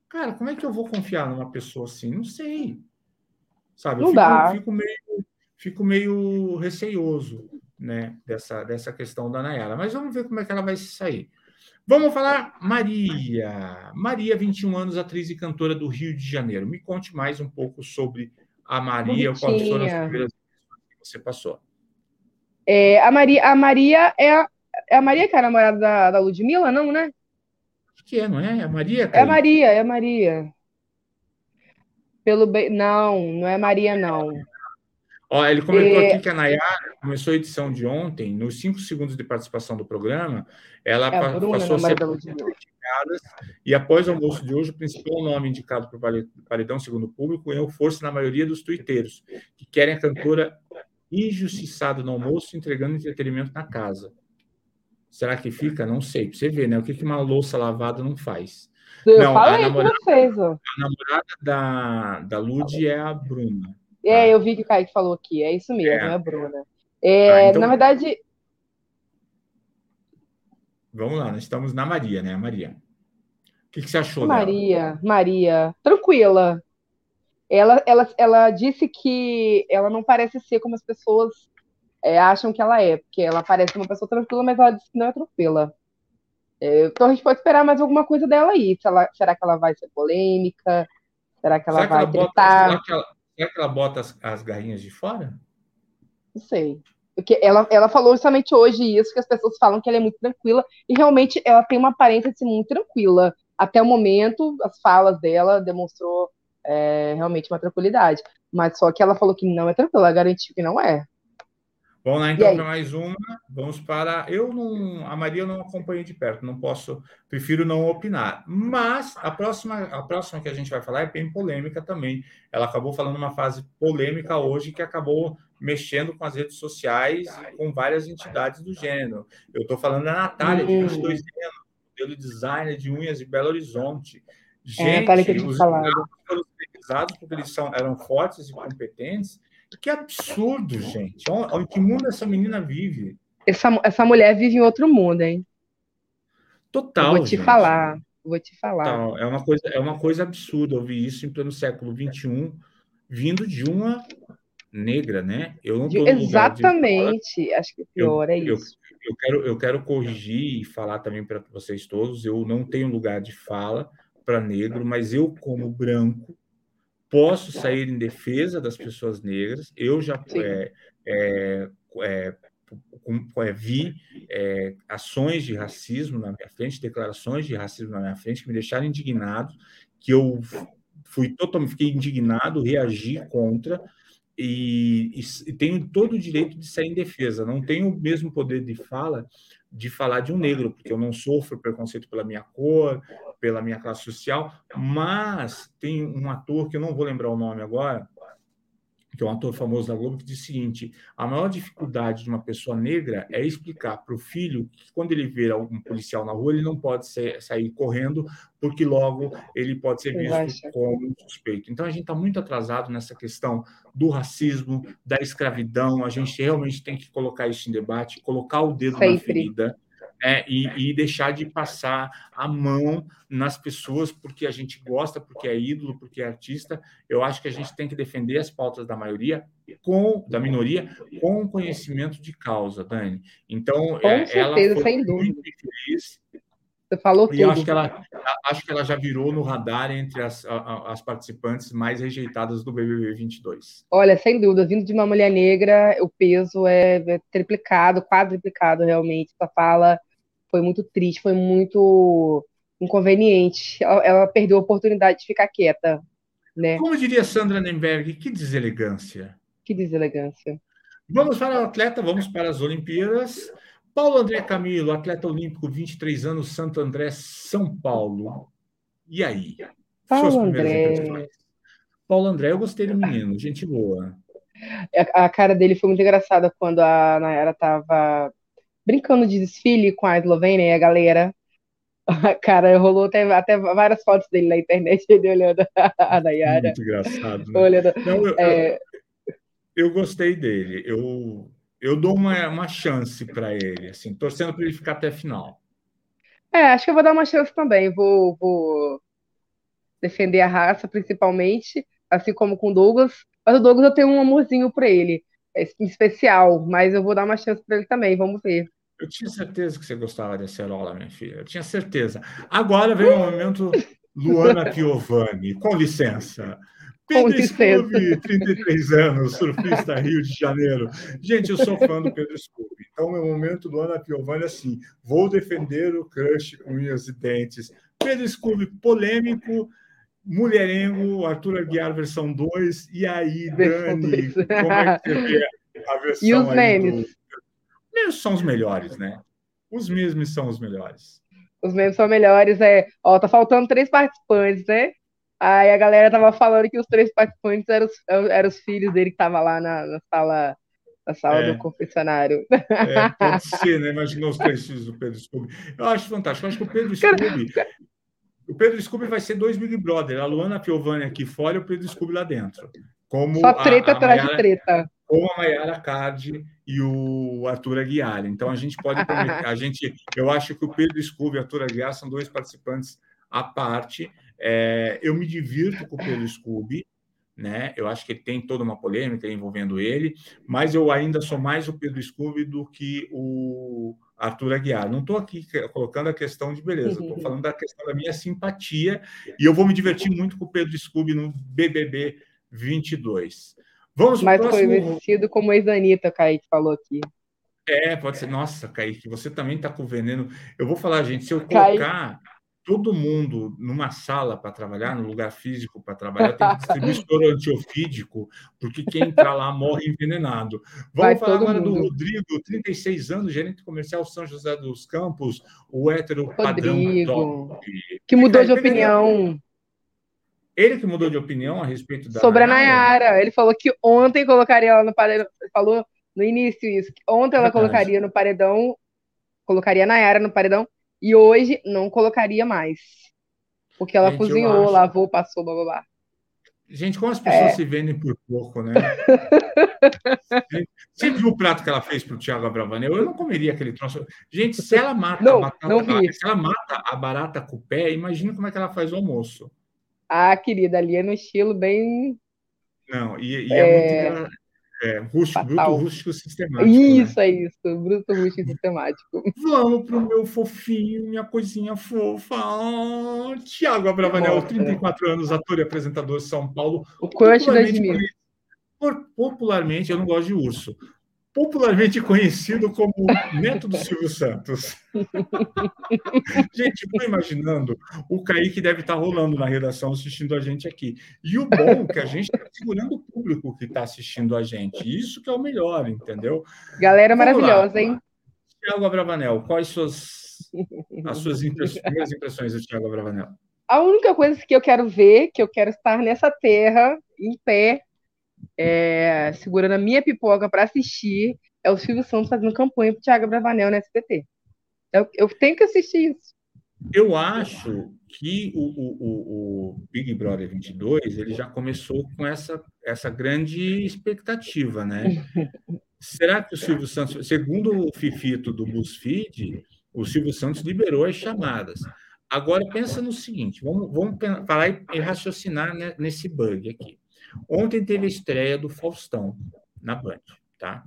Cara, como é que eu vou confiar numa pessoa assim? Não sei. Sabe? Não eu fico, dá. Fico meio, fico meio receioso né, dessa, dessa questão da Nayara. Mas vamos ver como é que ela vai se sair. Vamos falar Maria. Maria, 21 anos, atriz e cantora do Rio de Janeiro. Me conte mais um pouco sobre a Maria, quais foram as primeiras que você passou. É, a Maria, a Maria é a, é a Maria que é a namorada da, da Ludmilla, não, né? Acho que é, não é? É a Maria? Cara? É a Maria, é a Maria. Pelo bem... Não, não é Maria, não. Ó, ele comentou é... aqui que a Nayara começou a edição de ontem, nos cinco segundos de participação do programa, ela é Bruna, passou a ser e após o almoço de hoje, o principal nome indicado para o paredão, segundo o público, ganhou força na maioria dos tuiteiros, que querem a cantora injustiçada no almoço, entregando entretenimento na casa. Será que fica? Não sei. Pra você ver, né? O que uma louça lavada não faz. Eu não, a namorada, vocês, a namorada da, da Lud é a Bruna. É, tá. eu vi que o Kaique falou aqui, é isso mesmo, é, é a Bruna. É, ah, então... Na verdade. Vamos lá, nós estamos na Maria, né? Maria. O que, que você achou Maria, dela? Maria, tranquila. Ela, ela, ela disse que ela não parece ser como as pessoas é, acham que ela é, porque ela parece uma pessoa tranquila, mas ela disse que não é tranquila. É, então a gente pode esperar mais alguma coisa dela aí. Ela, será que ela vai ser polêmica? Será que ela será vai que ela? Bota, será, que ela, será que ela bota as, as garrinhas de fora? Não sei. Porque ela, ela falou justamente hoje isso, que as pessoas falam que ela é muito tranquila, e realmente ela tem uma aparência de ser muito tranquila. até o momento, as falas dela demonstrou é, realmente uma tranquilidade. Mas só que ela falou que não é tranquila, ela garantiu que não é. Vamos lá então para mais uma. Vamos para. Eu não. A Maria eu não acompanhei de perto, não posso, prefiro não opinar. Mas a próxima, a próxima que a gente vai falar é bem polêmica também. Ela acabou falando uma fase polêmica hoje que acabou mexendo com as redes sociais com várias entidades do gênero. Eu estou falando da Natália, de 22 hum. anos, modelo designer de unhas de Belo Horizonte. É, gente, é, os foram utilizados porque eles são, eram fortes e competentes que absurdo, gente. Em que mundo essa menina vive? Essa, essa mulher vive em outro mundo, hein? Total. Eu vou te gente. falar. Vou te falar. Total. É uma coisa, é uma coisa absurda ouvir isso em pleno século XXI, vindo de uma negra, né? Eu não tô Exatamente. Acho que o pior eu, é isso. Eu, eu, quero, eu quero corrigir e falar também para vocês todos. Eu não tenho lugar de fala para negro, mas eu, como branco, posso sair em defesa das pessoas negras. Eu já é, é, é, é, vi é, ações de racismo na minha frente, declarações de racismo na minha frente que me deixaram indignado, que eu fui totalmente fiquei indignado, reagi contra. E, e, e tenho todo o direito de sair em defesa. Não tenho o mesmo poder de fala de falar de um negro, porque eu não sofro preconceito pela minha cor, pela minha classe social, mas tem um ator que eu não vou lembrar o nome agora, que é um ator famoso da Globo, que diz o seguinte: a maior dificuldade de uma pessoa negra é explicar para o filho que quando ele vê algum policial na rua, ele não pode ser, sair correndo, porque logo ele pode ser visto como suspeito. Então a gente está muito atrasado nessa questão do racismo, da escravidão. A gente realmente tem que colocar isso em debate, colocar o dedo Sempre. na ferida é, e, e, deixar de passar a mão nas pessoas porque a gente gosta, porque é ídolo, porque é artista. Eu acho que a gente tem que defender as pautas da maioria, com da minoria, com conhecimento de causa, Dani. Então, com é, certeza, ela foi sem muito feliz. Você falou tudo. E acho que, ela, acho que ela já virou no radar entre as, as participantes mais rejeitadas do BBB 22. Olha, sem dúvida, vindo de uma mulher negra, o peso é, é triplicado, quadriplicado realmente. Essa fala foi muito triste, foi muito inconveniente. Ela, ela perdeu a oportunidade de ficar quieta. Né? Como diria Sandra Nemberg, que deselegância. Que deselegância. Vamos para o atleta, vamos para as Olimpíadas. Paulo André Camilo, atleta olímpico, 23 anos, Santo André, São Paulo. E aí? Paulo André. Paulo André, eu gostei do menino, gente boa. A, cara dele foi muito engraçada quando a Nayara estava brincando de desfile com a Eslovênia e a galera. <laughs> Cara, rolou até, até várias fotos dele na internet, <laughs> ele olhando a Nayara. Muito engraçado. Né? Olhando, Não, eu, é... eu, eu, gostei dele. Eu, eu dou uma, uma chance para ele, assim, torcendo para ele ficar até a final. É, acho que eu vou dar uma chance também. Vou, vou defender a raça, principalmente, assim como com o Douglas. Mas o Douglas eu tenho um amorzinho por ele, é, especial, mas eu vou dar uma chance para ele também, vamos ver. Eu tinha certeza que você gostava de Acerola, minha filha. Eu tinha certeza. Agora vem o momento Luana Piovani. Com licença. Pedro Scooby, 33 anos, surfista Rio de Janeiro. Gente, eu sou fã do Pedro Scooby. Então, meu momento Luana Piovani é assim: vou defender o crush com unhas e dentes. Pedro Scooby, polêmico, mulherengo, Arthur Aguiar versão 2. E aí, Dani, como é que você vê a versão <laughs> E os memes? Do memes são os melhores, né? Os memes são os melhores. Os memes são melhores, é. Ó, tá faltando três participantes, né? Aí a galera tava falando que os três participantes eram os, eram os filhos dele que tava lá na, na sala na sala é. do confessionário. É, pode ser, né? Imaginou os três filhos do Pedro Scooby. Eu acho fantástico. Eu acho que o Pedro Scooby. O Pedro Scooby vai ser dois Big Brother. A Luana Piovani aqui fora e o Pedro Scooby lá dentro. Como Só treta atrás de treta. Como a Mayara Card e o Arthur Aguiar. Então a gente pode a gente, eu acho que o Pedro Scooby e o Arthur Aguiar são dois participantes à parte. É, eu me divirto com o Pedro Scooby, né? Eu acho que tem toda uma polêmica envolvendo ele, mas eu ainda sou mais o Pedro Scooby do que o Arthur Aguiar. Não estou aqui colocando a questão de beleza, estou falando da questão da minha simpatia e eu vou me divertir muito com o Pedro Scooby no BBB 22. Vamos Mas próximo... foi vestido como ex-Anitta, Kaique falou aqui. É, pode ser. Nossa, Kaique, você também está com veneno. Eu vou falar, gente, se eu colocar Kaique. todo mundo numa sala para trabalhar, no lugar físico para trabalhar, tem que distribuir soro antiofídico, porque quem entrar lá morre envenenado. Vamos Vai falar agora mundo. do Rodrigo, 36 anos, gerente comercial São José dos Campos, o hétero Rodrigo, padrão top. Que mudou de opinião. Ele que mudou de opinião a respeito da. Sobre Nayara. a Nayara. Ele falou que ontem colocaria ela no paredão. Falou no início isso. Ontem ela Verdade. colocaria no paredão. Colocaria a Nayara no paredão. E hoje não colocaria mais. Porque ela Gente, cozinhou, lavou, passou, blá blá blá. Gente, como as pessoas é. se vendem por pouco, né? <laughs> Você viu o prato que ela fez para o Thiago Abravanel? Eu não comeria aquele troço. Gente, se ela mata não, a batata, não se ela mata a barata com o pé, imagina como é que ela faz o almoço. Ah, querida, ali é no estilo bem. Não, e, e é... é muito. É, rústico, bruto rústico sistemático. Isso, né? é isso, bruto rústico sistemático. <laughs> Vamos pro meu fofinho, minha coisinha fofa. Oh, Tiago Abravanel, 34 anos, ator e apresentador de São Paulo. O crush da Popularmente, eu não gosto de urso popularmente conhecido como neto do Silvio Santos. <laughs> gente, estou imaginando, o Kaique deve estar tá rolando na redação assistindo a gente aqui. E o bom é que a gente está segurando o público que está assistindo a gente. Isso que é o melhor, entendeu? Galera Vamos maravilhosa, lá. hein? Tiago Abravanel, quais suas, as <laughs> suas primeiras impressões do Tiago Abravanel? A única coisa que eu quero ver, que eu quero estar nessa terra, em pé, é, segurando a minha pipoca para assistir, é o Silvio Santos fazendo campanha para o Thiago Bravanel no SBT. Eu, eu, tenho que assistir isso. Eu acho que o, o, o, Big Brother 22 ele já começou com essa, essa grande expectativa, né? <laughs> Será que o Silvio Santos, segundo o Fifito do BuzzFeed, o Silvio Santos liberou as chamadas. Agora pensa no seguinte, vamos, vamos falar e raciocinar nesse bug aqui. Ontem teve a estreia do Faustão na Band, tá?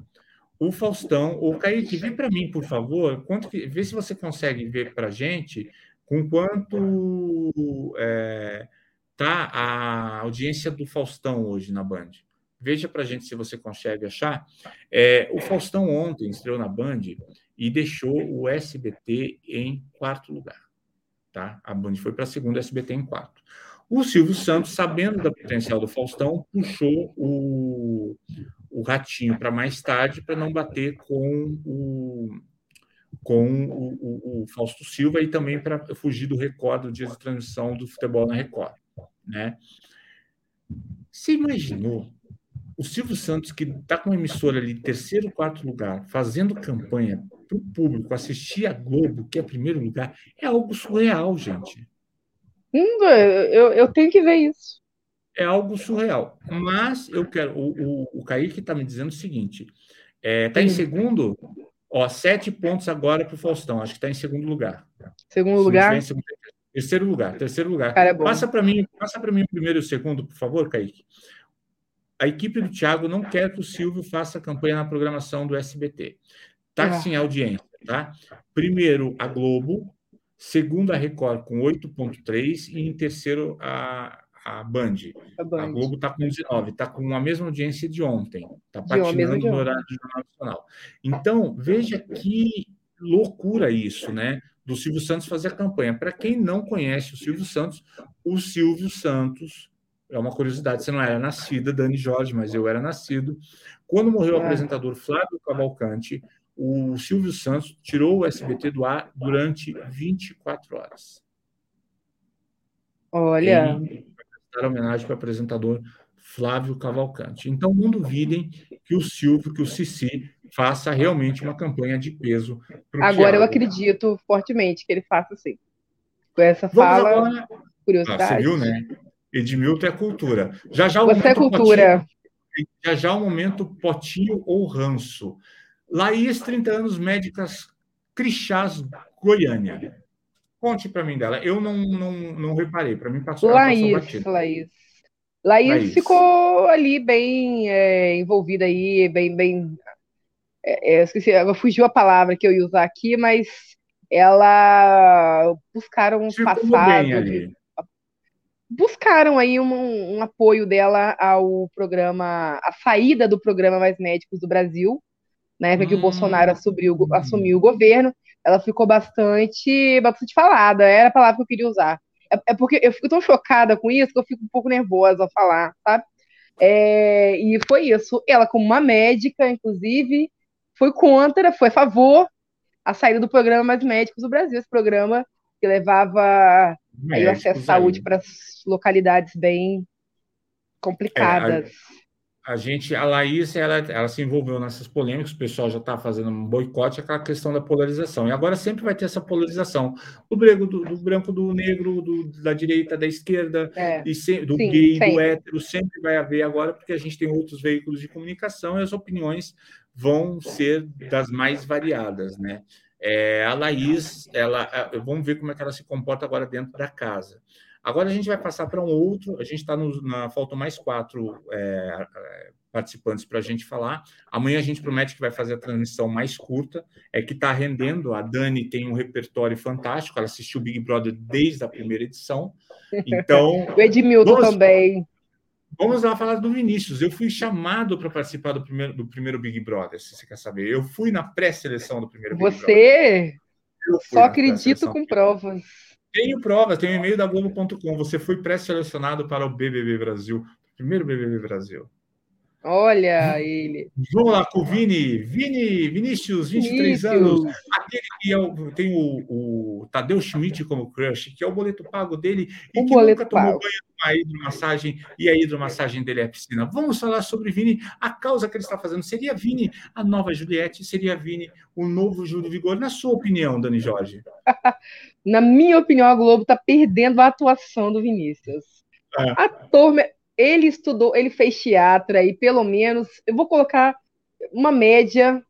O Faustão, o Kaique, vê para mim, por favor, quanto que, vê se você consegue ver para a gente com quanto é, tá a audiência do Faustão hoje na Band. Veja para gente se você consegue achar. É, o Faustão ontem estreou na Band e deixou o SBT em quarto lugar. Tá? A Band foi para a segunda, SBT em quarto. O Silvio Santos, sabendo da potencial do Faustão, puxou o, o Ratinho para mais tarde, para não bater com o, com o, o, o, Fausto Silva e também para fugir do recorde do dia de transmissão do futebol na Record. Né? Você imaginou o Silvio Santos, que está com uma emissora ali, terceiro, quarto lugar, fazendo campanha para o público assistir a Globo, que é primeiro lugar, é algo surreal, gente. Hum, eu, eu tenho que ver isso. É algo surreal. Mas eu quero. O, o, o Kaique está me dizendo o seguinte: está é, tá em segundo, ó, sete pontos agora para o Faustão. Acho que está em segundo lugar. Segundo lugar? Segundo, terceiro lugar, terceiro lugar. Cara, é passa para mim, passa para mim o primeiro e o segundo, por favor, Kaique. A equipe do Thiago não quer que o Silvio faça campanha na programação do SBT. Tá ah. sem audiência, tá? Primeiro a Globo, segundo a Record com 8,3 e em terceiro a, a Band. A, Band. a Globo está com 19, está com a mesma audiência de ontem, está patinando no horário do Jornal Nacional. Então, veja que loucura isso, né? Do Silvio Santos fazer a campanha. Para quem não conhece o Silvio Santos, o Silvio Santos é uma curiosidade, você não era nascida, Dani Jorge, mas eu era nascido. Quando morreu é. o apresentador Flávio Cavalcante, o Silvio Santos tirou o SBT do ar durante 24 horas. Olha. Para dar homenagem para o apresentador Flávio Cavalcante. Então, não duvidem que o Silvio, que o Cici, faça realmente uma campanha de peso. Agora eu acredito fortemente que ele faça sim. Com essa fala, agora... curiosidade. Ah, você viu, né? Edmilton é cultura. Já já o Você é cultura. Potinho, já já o momento potinho ou ranço. Laís, 30 anos, médicas Crixás, Goiânia. Conte para mim dela. Eu não, não, não reparei. Para mim passou, Laís, passou Laís. Laís. Laís ficou ali bem é, envolvida aí, bem, bem. É, é esqueci, fugiu a palavra que eu ia usar aqui, mas ela buscaram um passado. Buscaram aí um, um apoio dela ao programa, a saída do programa Mais Médicos do Brasil, na época hum. que o Bolsonaro assumiu, assumiu o governo, ela ficou bastante, bastante falada, era a palavra que eu queria usar. É, é, porque eu fico tão chocada com isso que eu fico um pouco nervosa ao falar, sabe? É, e foi isso. Ela, como uma médica, inclusive, foi contra, foi a favor a saída do programa Mais Médicos do Brasil, esse programa que levava aí, o acesso à saúde para localidades bem complicadas. É, a gente, a Laís, ela, ela se envolveu nessas polêmicas, o pessoal já está fazendo um boicote, aquela questão da polarização. E agora sempre vai ter essa polarização do branco, do, do branco, do negro, do, da direita, da esquerda, é. e se, do Sim, gay, do hétero, sempre vai haver agora, porque a gente tem outros veículos de comunicação e as opiniões vão ser das mais variadas, né? É, a Laís, ela, vamos ver como é que ela se comporta agora dentro da casa. Agora a gente vai passar para um outro. A gente está na faltam mais quatro é, é participantes para a gente falar. Amanhã a gente promete que vai fazer a transmissão mais curta, é que está rendendo. A Dani tem um repertório fantástico. Ela assistiu Big Brother desde a primeira edição. Então <laughs> o Edmilton vamos, também. Vamos lá falar do Vinícius. Eu fui chamado para participar do primeiro, do primeiro Big Brother, se você quer saber. Eu fui na pré-seleção do primeiro Big você... Brother. Você só acredito com provas. Tenho provas, tenho e-mail da Globo.com. Você foi pré-selecionado para o BBB Brasil, primeiro BBB Brasil. Olha ele. Vamos lá com o Vini. Vini, Vinícius, 23 Vinícius. anos. Aquele que é o, tem o, o Tadeu Schmidt como crush, que é o boleto pago dele e o que nunca tomou pago. banho uma hidromassagem e a hidromassagem dele é a piscina. Vamos falar sobre Vini, a causa que ele está fazendo. Seria Vini a nova Juliette? Seria Vini o novo Júlio Vigor? Na sua opinião, Dani Jorge? <laughs> Na minha opinião, a Globo está perdendo a atuação do Vinícius. É. Ator ele estudou, ele fez teatro aí, pelo menos, eu vou colocar uma média,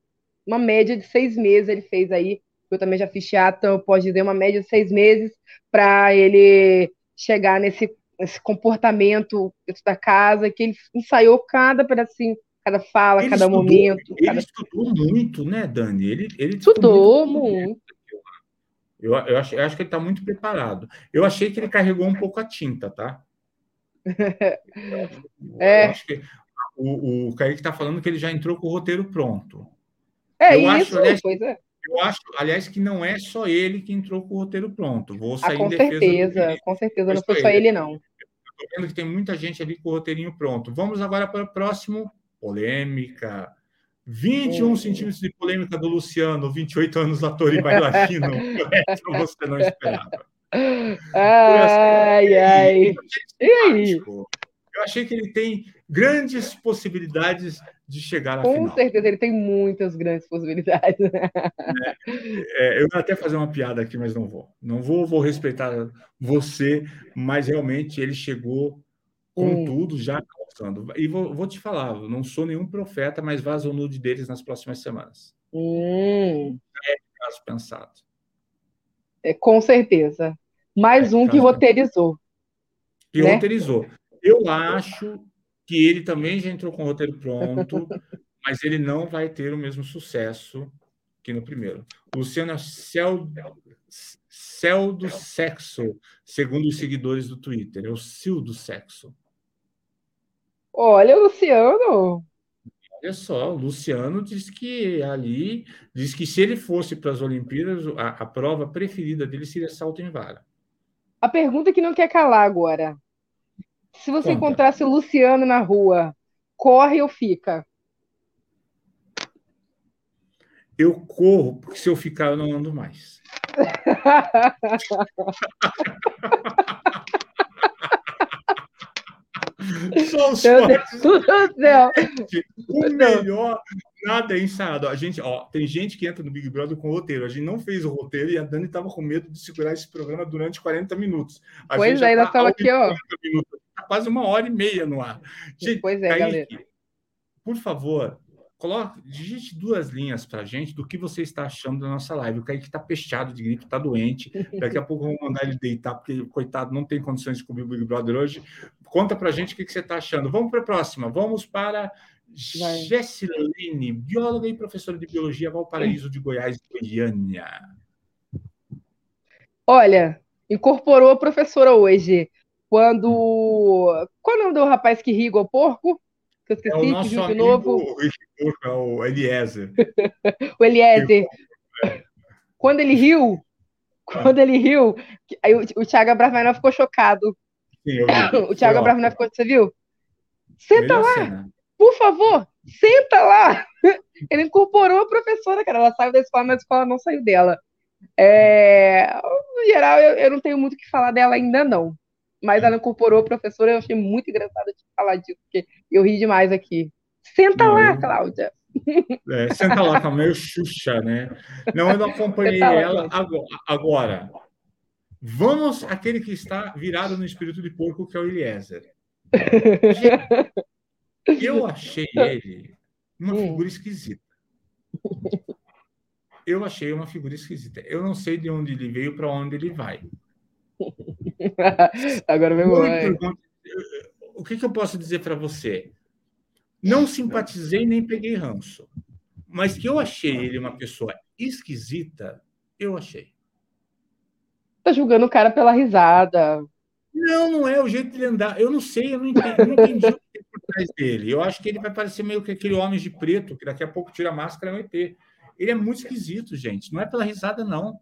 uma média de seis meses ele fez aí. Eu também já fiz teatro, então eu posso dizer uma média de seis meses para ele chegar nesse, nesse comportamento da casa, que ele ensaiou cada pedacinho, cada fala, ele cada estudou, momento. Ele cada... estudou muito, né, Dani? Ele, ele estudou muito. muito. Eu, eu, acho, eu acho que ele está muito preparado. Eu achei que ele carregou um pouco a tinta, tá? <laughs> é. acho que o, o Kaique está falando que ele já entrou com o roteiro pronto. É eu isso, acho, aliás, é. Eu acho, aliás, que não é só ele que entrou com o roteiro pronto. Vou sair ah, com certeza, com certeza, não foi só ele, ele não. Estou vendo que tem muita gente ali com o roteirinho pronto. Vamos agora para o próximo. Polêmica. 21 hum. centímetros de polêmica do Luciano, 28 anos ator e bailarino. <laughs> você não esperava. Ai, ai. E aí? Eu achei que ele tem grandes possibilidades de chegar à Com final. Com certeza, ele tem muitas grandes possibilidades. É, é, eu vou até fazer uma piada aqui, mas não vou. Não vou, vou respeitar você, mas realmente ele chegou com hum. tudo já causando. E vou, vou, te falar, não sou nenhum profeta, mas vaza o nude deles nas próximas semanas. Hum. É caso pensado. É, com certeza. Mais um que roteirizou. Que né? roteirizou. Eu acho que ele também já entrou com o roteiro pronto, <laughs> mas ele não vai ter o mesmo sucesso que no primeiro. Luciano é céu, céu do sexo, segundo os seguidores do Twitter. É o Sil do sexo. Olha, Luciano. Olha só, o Luciano diz que ali, diz que se ele fosse para as Olimpíadas, a, a prova preferida dele seria salto em vara. A pergunta que não quer calar agora. Se você Conta. encontrasse o Luciano na rua, corre ou fica? Eu corro, porque se eu ficar, eu não ando mais. <laughs> Só os fortes. O melhor, nada é ensaiado. A gente, ó, tem gente que entra no Big Brother com roteiro. A gente não fez o roteiro e a Dani estava com medo de segurar esse programa durante 40 minutos. A pois é, ainda estava tá aqui, ó. Minutos, tá quase uma hora e meia no ar. Gente, pois é, Kaique, galera. Por favor, coloque, digite duas linhas para a gente do que você está achando da nossa live. O Kaique está pechado de gripe, está doente. Daqui a pouco vamos mandar ele deitar, porque, coitado, não tem condições de cobrir o Big Brother hoje. Conta para a gente o que, que você está achando. Vamos para a próxima. Vamos para Gessilene, bióloga e professora de biologia, Valparaíso de Goiás, Goiânia. Olha, incorporou a professora hoje. Quando. Qual é o nome do rapaz que ri igual porco? Que eu esqueci, é o nosso viu de novo. O, o Eliezer. <laughs> o Eliezer. Quando ele riu, quando ele riu, aí o, o Thiago Abravanel ficou chocado. Sim, eu vi. <coughs> O Thiago Abravanel ficou, você viu? Senta lá, cena. por favor, senta lá. <laughs> Ele incorporou a professora, cara. Ela saiu da escola, mas a escola não saiu dela. É, no geral, eu, eu não tenho muito o que falar dela ainda, não. Mas ela incorporou a professora, eu achei muito engraçado de falar disso, porque eu ri demais aqui. Senta não, lá, eu... Cláudia. É, senta lá, tá meio Xuxa, né? Não, eu não acompanhei ela agora, agora. Vamos aquele que está virado no espírito de porco, que é o Eliezer. Eu achei ele uma hum. figura esquisita. Eu achei uma figura esquisita. Eu não sei de onde ele veio para onde ele vai. <laughs> Agora mesmo. O que, que eu posso dizer para você? Não simpatizei nem peguei ranço. Mas que eu achei ele uma pessoa esquisita, eu achei. Tá julgando o cara pela risada. Não, não é o jeito de andar. Eu não sei, eu não entendi, eu não entendi o que tem por trás dele. Eu acho que ele vai parecer meio que aquele homem de preto, que daqui a pouco tira a máscara e é um ET. Ele é muito esquisito, gente. Não é pela risada, não.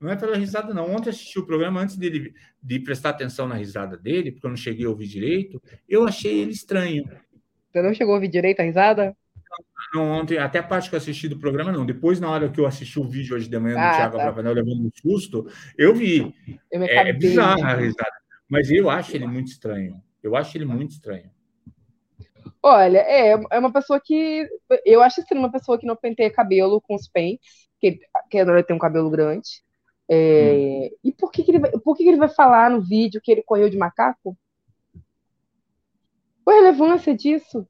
Não é pela risada, não. Ontem assisti o programa, antes dele, de prestar atenção na risada dele, porque eu não cheguei a ouvir direito, eu achei ele estranho. Você não chegou a ouvir direito a risada? Não, ontem, até a parte que eu assisti do programa, não. Depois, na hora que eu assisti o vídeo hoje de manhã do ah, Thiago tá. Abravanel levando um susto, eu vi. Eu é, é bizarra a risada. Mas eu acho ele muito estranho. Eu acho ele muito estranho. Olha, é, é uma pessoa que. Eu acho que uma pessoa que não penteia cabelo com os pentes, que, que ele tem um cabelo grande. É, hum. E por que, que, ele vai, por que, que ele vai falar no vídeo que ele correu de macaco? Qual a relevância disso?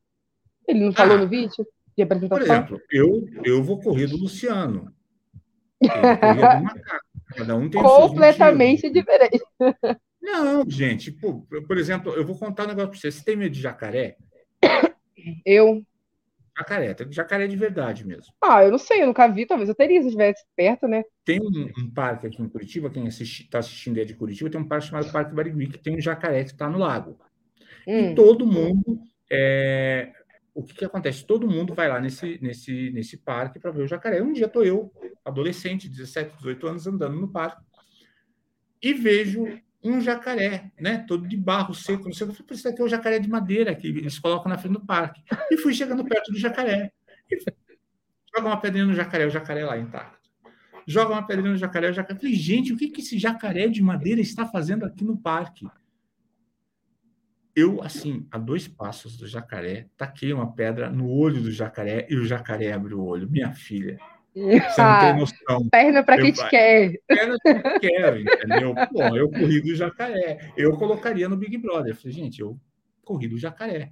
Ele não falou ah, no vídeo de apresentação? Por exemplo, eu, eu vou correr do Luciano. Ele corria do macaco. Cada um tem Completamente diferente. Não, gente, por, por exemplo, eu vou contar um negócio para você. Você tem medo de jacaré? Eu. Jacaré, jacaré de verdade mesmo. Ah, eu não sei, eu nunca vi, talvez eu teria se estivesse perto, né? Tem um, um, parque aqui em Curitiba, quem está assistindo é de Curitiba, tem um parque chamado Parque Barigui, que tem um jacaré que está no lago. Hum. E todo mundo. É... O que, que acontece? Todo mundo vai lá nesse, nesse, nesse parque para ver o jacaré. Um dia estou eu, adolescente, 17, 18 anos, andando no parque, e vejo um jacaré, né? Todo de barro seco, não sei o que. Eu falei, isso aqui é o jacaré de madeira que eles colocam na frente do parque. E fui chegando perto do jacaré. joga uma pedrinha no jacaré, o jacaré lá intacto. Joga uma pedrinha no jacaré, o jacaré. Eu falei, gente, o que, que esse jacaré de madeira está fazendo aqui no parque? Eu, assim, a dois passos do jacaré, taquei uma pedra no olho do jacaré e o jacaré abre o olho. Minha filha. <laughs> Você não tem noção. Perna para quem te quer. Perna para quem quer, entendeu? Bom, eu corri do jacaré. Eu colocaria no Big Brother. Eu falei, gente, eu corri do jacaré.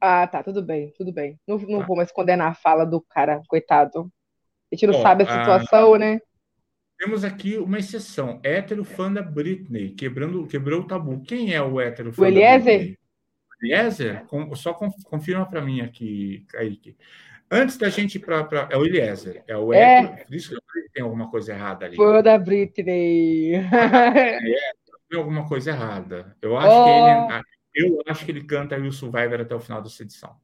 Ah, tá, tudo bem, tudo bem. Não, não tá. vou mais condenar a fala do cara, coitado. A gente não sabe a situação, a... né? Temos aqui uma exceção. Hétero fã da Britney, quebrando, quebrou o tabu. Quem é o hétero fã o Eliezer? da Britney? Eliezer? Só confirma para mim aqui, Kaique. Antes da gente ir para. É o Eliezer, é o é. Por isso que tem alguma coisa errada ali. Foi da Britney. <laughs> É, tem alguma coisa errada. Eu acho oh. que ele. Eu acho que ele canta o Survivor até o final dessa edição.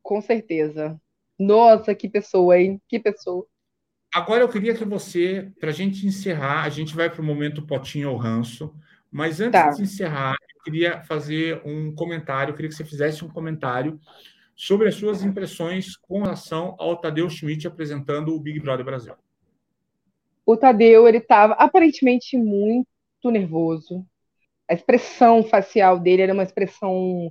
Com certeza. Nossa, que pessoa, hein? Que pessoa. Agora eu queria que você, para a gente encerrar, a gente vai para o momento potinho ou ranço, mas antes tá. de encerrar, eu queria fazer um comentário, eu queria que você fizesse um comentário sobre as suas impressões com relação ao Tadeu Schmidt apresentando o Big Brother Brasil. O Tadeu, ele estava aparentemente muito nervoso. A expressão facial dele era uma expressão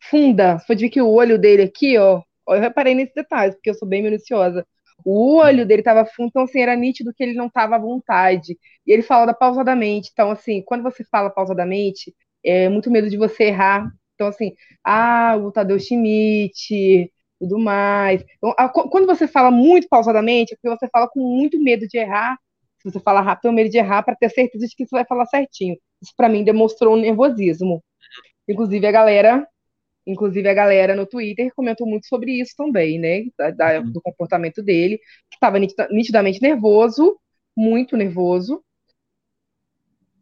funda. Você pode ver que o olho dele aqui, ó, eu reparei nesse detalhe, porque eu sou bem minuciosa. O olho dele estava fundo, então assim, era nítido que ele não estava à vontade. E ele falava pausadamente. Então, assim, quando você fala pausadamente, é muito medo de você errar então, assim, ah, o Tadeu Schmidt, tudo mais. Então, a, quando você fala muito pausadamente, é porque você fala com muito medo de errar. Se você fala rápido, tem medo de errar para ter certeza de que você vai falar certinho. Isso, para mim, demonstrou um nervosismo. Inclusive, a galera Inclusive, a galera no Twitter comentou muito sobre isso também, né? Da, da, uhum. do comportamento dele, que estava nitidamente nervoso, muito nervoso.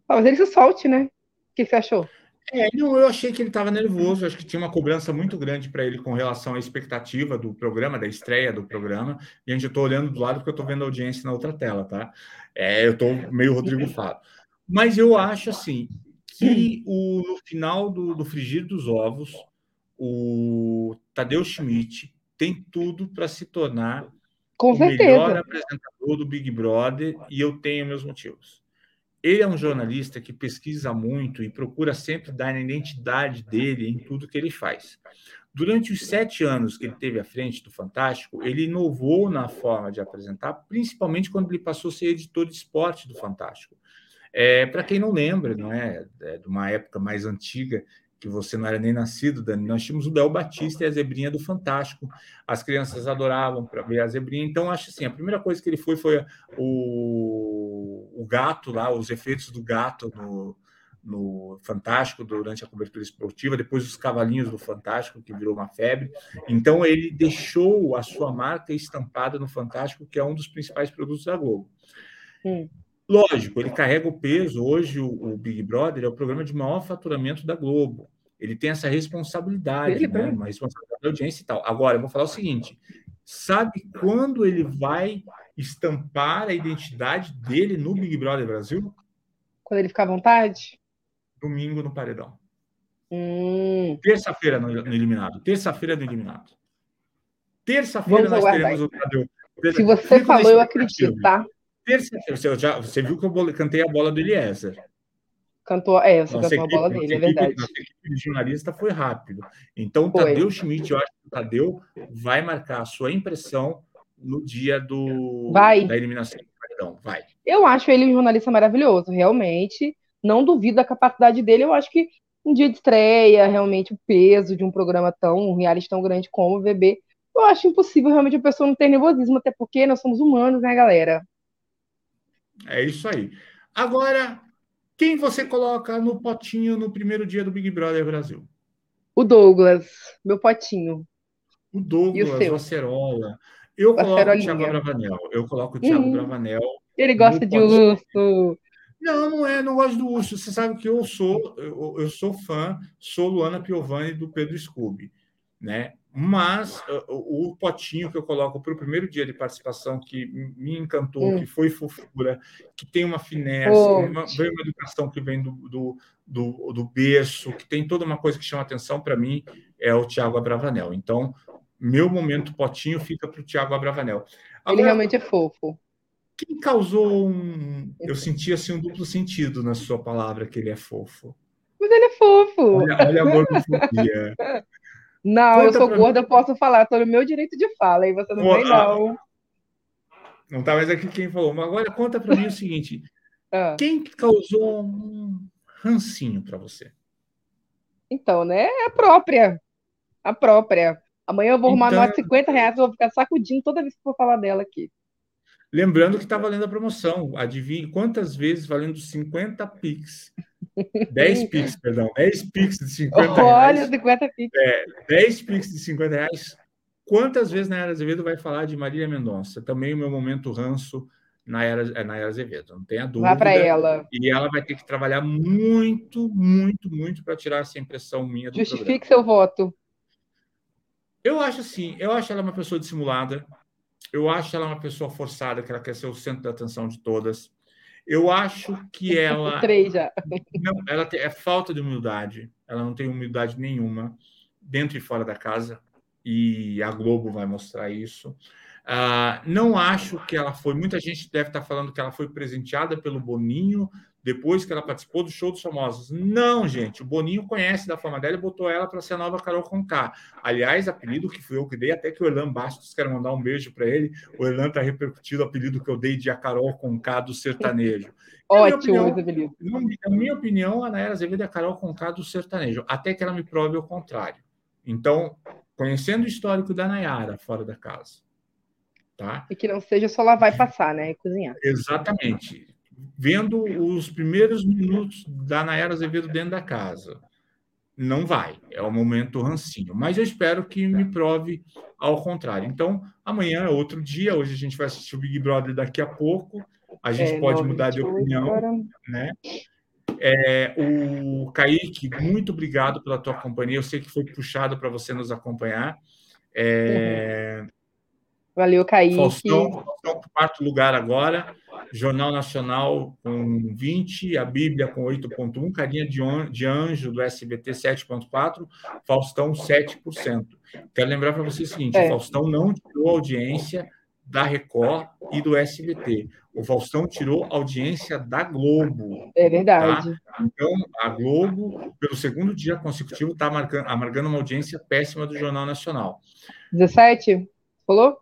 Talvez ele se solte, né? O que você achou? É, não, eu achei que ele estava nervoso, acho que tinha uma cobrança muito grande para ele com relação à expectativa do programa, da estreia do programa. E a gente estou olhando do lado porque eu estou vendo a audiência na outra tela, tá? É, eu estou meio Rodrigo Faro. Mas eu acho assim que o, no final do, do frigir dos ovos, o Tadeu Schmidt tem tudo para se tornar com o certeza. melhor apresentador do Big Brother e eu tenho meus motivos. Ele é um jornalista que pesquisa muito e procura sempre dar a identidade dele em tudo que ele faz. Durante os sete anos que ele teve à frente do Fantástico, ele inovou na forma de apresentar, principalmente quando ele passou a ser editor de esporte do Fantástico. É, Para quem não lembra, não é? é? de uma época mais antiga, que você não era nem nascido, Dani, nós tínhamos o Del Batista e a Zebrinha do Fantástico. As crianças adoravam para ver a Zebrinha. Então, acho assim, a primeira coisa que ele foi foi o, o gato lá, os efeitos do gato no, no Fantástico durante a cobertura esportiva, depois os cavalinhos do Fantástico, que virou uma febre. Então, ele deixou a sua marca estampada no Fantástico, que é um dos principais produtos da Globo. Hum. Lógico, ele carrega o peso. Hoje, o, o, Big Brother é o programa de maior faturamento da Globo. Ele tem essa responsabilidade, né? uma responsabilidade da audiência e tal. Agora, eu vou falar o seguinte: sabe quando ele vai estampar a identidade dele no Big Brother Brasil? Quando ele ficar à vontade? Domingo no Paredão. Hum. Terça-feira no, no, Eliminado. Terça-feira no Eliminado. Terça-feira nós teremos o Tadeu. Se você falou, eu acredito, tá? Terça-feira, você, já, você viu que eu cantei a bola do Eliezer. Cantou, é, você nossa cantou equipe, a bola dele, é verdade. Nossa equipe de jornalista foi rápido. Então, o Tadeu Schmidt, eu acho que o Tadeu vai marcar a sua impressão no dia do, vai. da eliminação. Então, vai. Eu acho ele um jornalista maravilhoso, realmente. Não duvido da capacidade dele. Eu acho que um dia de estreia, realmente o peso de um programa tão, um reality tão grande como o VB, eu acho impossível realmente a pessoa não ter nervosismo, até porque nós somos humanos, né, galera? É isso aí. Agora, quem você coloca no potinho no primeiro dia do Big Brother Brasil? O Douglas, meu potinho. O Douglas, o Acerola. Eu coloco o Thiago Bravanel. Eu coloco o Thiago uhum. Bravanel. Ele gosta de urso. Não, não é, não gosto do urso. Você sabe que eu sou, eu, eu sou fã, sou Luana Piovani do Pedro Scooby, né? Mas o, o potinho que eu coloco para o primeiro dia de participação, que me encantou, hum. que foi fofura, que tem uma finesse, oh. uma, vem uma educação que vem do, do, do, do berço, que tem toda uma coisa que chama atenção para mim, é o Tiago Abravanel. Então, meu momento potinho fica para o Tiago Abravanel. Agora, Ele realmente é fofo. Quem causou um. Eu senti assim um duplo sentido na sua palavra que ele é fofo. Mas ele é fofo. Olha, olha a gordofobia. <laughs> Não, Conta eu sou gorda, mim. eu posso falar, estou no meu direito de fala, e você não Pô, vem, não. Não está mais aqui quem falou. Mas agora conta para mim o seguinte: <laughs> ah. quem causou um rancinho para você? Então, né? A própria. A própria. Amanhã eu vou arrumar então... nota de 50 reais, eu vou ficar sacudindo toda vez que for falar dela aqui. Lembrando que está valendo a promoção. Adivinhe quantas vezes valendo 50 Pix 10 Pix, perdão, 10 Pix de 50 reais. Olha, 50 Pix. É, 10 Pix de 50 reais. Quantas vezes na Era Azevedo vai falar de Marília Mendonça? Também o meu momento ranço na Era, é, na Era Azevedo, não tenha dúvida. Vá para ela. E ela vai ter que trabalhar muito, muito, muito para tirar essa impressão minha do Justifique programa. seu voto. Eu acho assim, eu acho ela uma pessoa dissimulada, eu acho ela uma pessoa forçada, que ela quer ser o centro da atenção de todas. Eu acho que ela. Três já. Não, ela tem, é falta de humildade. Ela não tem humildade nenhuma dentro e fora da casa. E a Globo vai mostrar isso. Uh, não acho que ela foi. Muita gente deve estar falando que ela foi presenteada pelo Boninho depois que ela participou do show dos famosos. Não, gente, o Boninho conhece da fama dela e botou ela para ser a nova Carol Conká. Aliás, apelido que fui eu que dei, até que o Erlan Bastos, quero mandar um beijo para ele. O Erlan está repercutindo o apelido que eu dei de a Carol Conká do sertanejo. Ótimo. Na minha opinião, a Nayara Azevedo é a Carol Conká do sertanejo, até que ela me prove o contrário. Então, conhecendo o histórico da Nayara fora da casa, Tá? E que não seja só lá vai passar, né? E cozinhar. Exatamente vendo os primeiros minutos da Nayara Azevedo dentro da casa. Não vai, é o momento rancinho. Mas eu espero que me prove ao contrário. Então, amanhã é outro dia. Hoje a gente vai assistir o Big Brother daqui a pouco. A gente é, pode mudar de opinião, né? É, o Kaique, muito obrigado pela tua companhia. Eu sei que foi puxado para você nos acompanhar. É... Uhum. Valeu, Kaique. Faustão, Faustão, quarto lugar agora. Jornal Nacional com 20, a Bíblia com 8,1, Carinha de Anjo do SBT 7,4, Faustão 7%. Quero lembrar para vocês o seguinte: é. o Faustão não tirou audiência da Record e do SBT. O Faustão tirou audiência da Globo. É verdade. Tá? Então, a Globo, pelo segundo dia consecutivo, está amargando uma audiência péssima do Jornal Nacional. 17? Falou?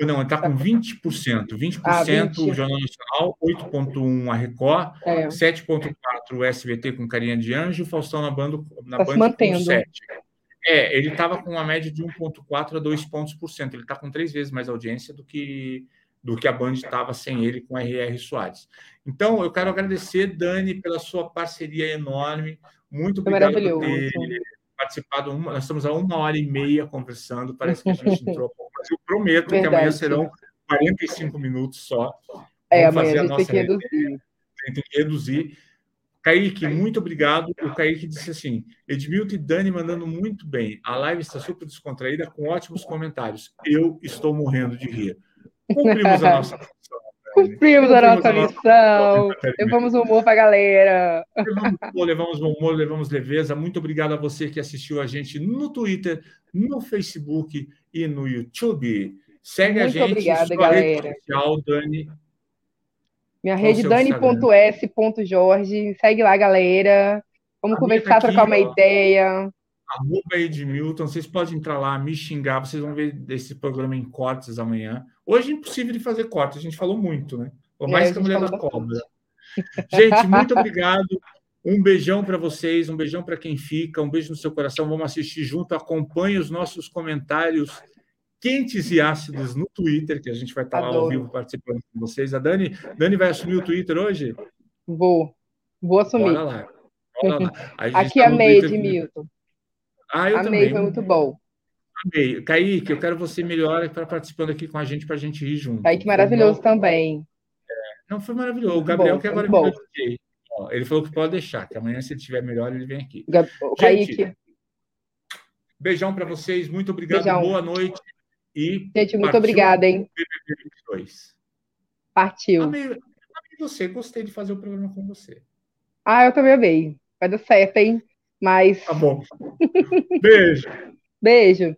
Não, está com 20%. 20%, ah, 20. o Jornal Nacional, 8,1% a Record, é. 7,4% o SBT com Carinha de Anjo, o Faustão na, bando, na tá Band mantendo. com 7%. É, ele estava com uma média de 1,4% a 2 pontos por cento. Ele está com três vezes mais audiência do que, do que a Band estava sem ele com R.R. Soares. Então, eu quero agradecer, Dani, pela sua parceria enorme. Muito obrigado por ter participado. Uma, nós estamos há uma hora e meia conversando. Parece que a gente <laughs> entrou mas eu prometo Verdade. que amanhã serão 45 minutos só. É, Vamos amanhã a gente tem que reduzir. Tem que reduzir. Kaique, muito obrigado. O Kaique disse assim: Edmilton e Dani mandando muito bem. A live está super descontraída, com ótimos comentários. Eu estou morrendo de rir. Cumprimos a nossa função. Cumprimos a nossa missão. Levamos humor para a galera. Levamos humor, levamos humor, levamos leveza. Muito obrigado a você que assistiu a gente no Twitter, no Facebook e no YouTube. Segue Muito a gente. Obrigada, galera. Rede social, Dani. Minha rede dani.s.jorge. Segue lá, galera. Vamos a conversar, tá aqui, trocar uma ó, ideia. Arroba Edmilton. Vocês podem entrar lá, me xingar. Vocês vão ver esse programa em cortes amanhã. Hoje é impossível de fazer cortes. A gente falou muito, né? Ou mais é, que a mulher da cobra. Gente, muito <laughs> obrigado. Um beijão para vocês, um beijão para quem fica, um beijo no seu coração. Vamos assistir junto. Acompanhe os nossos comentários quentes e ácidos no Twitter, que a gente vai estar lá ao vivo participando com vocês. A Dani, Dani vai assumir o Twitter hoje? Vou. Vou assumir. Bora lá. Bora lá. Aqui tá amei, Edmilton. Ah, eu amei, também. foi muito bom. Amei. Kaique, eu quero você melhor para participando aqui com a gente, para a gente rir junto. Kaique maravilhoso também. É, não, foi maravilhoso. O Gabriel, bom, que agora me ele falou que pode deixar, que amanhã, se ele estiver melhor, ele vem aqui. Gente, beijão para vocês, muito obrigado, beijão. boa noite. E Gente, muito obrigada, hein? Partiu. Amei, amei você, gostei de fazer o programa com você. Ah, eu também amei. Vai dar certo, hein? Mas. Tá bom. Beijo. <laughs> Beijo.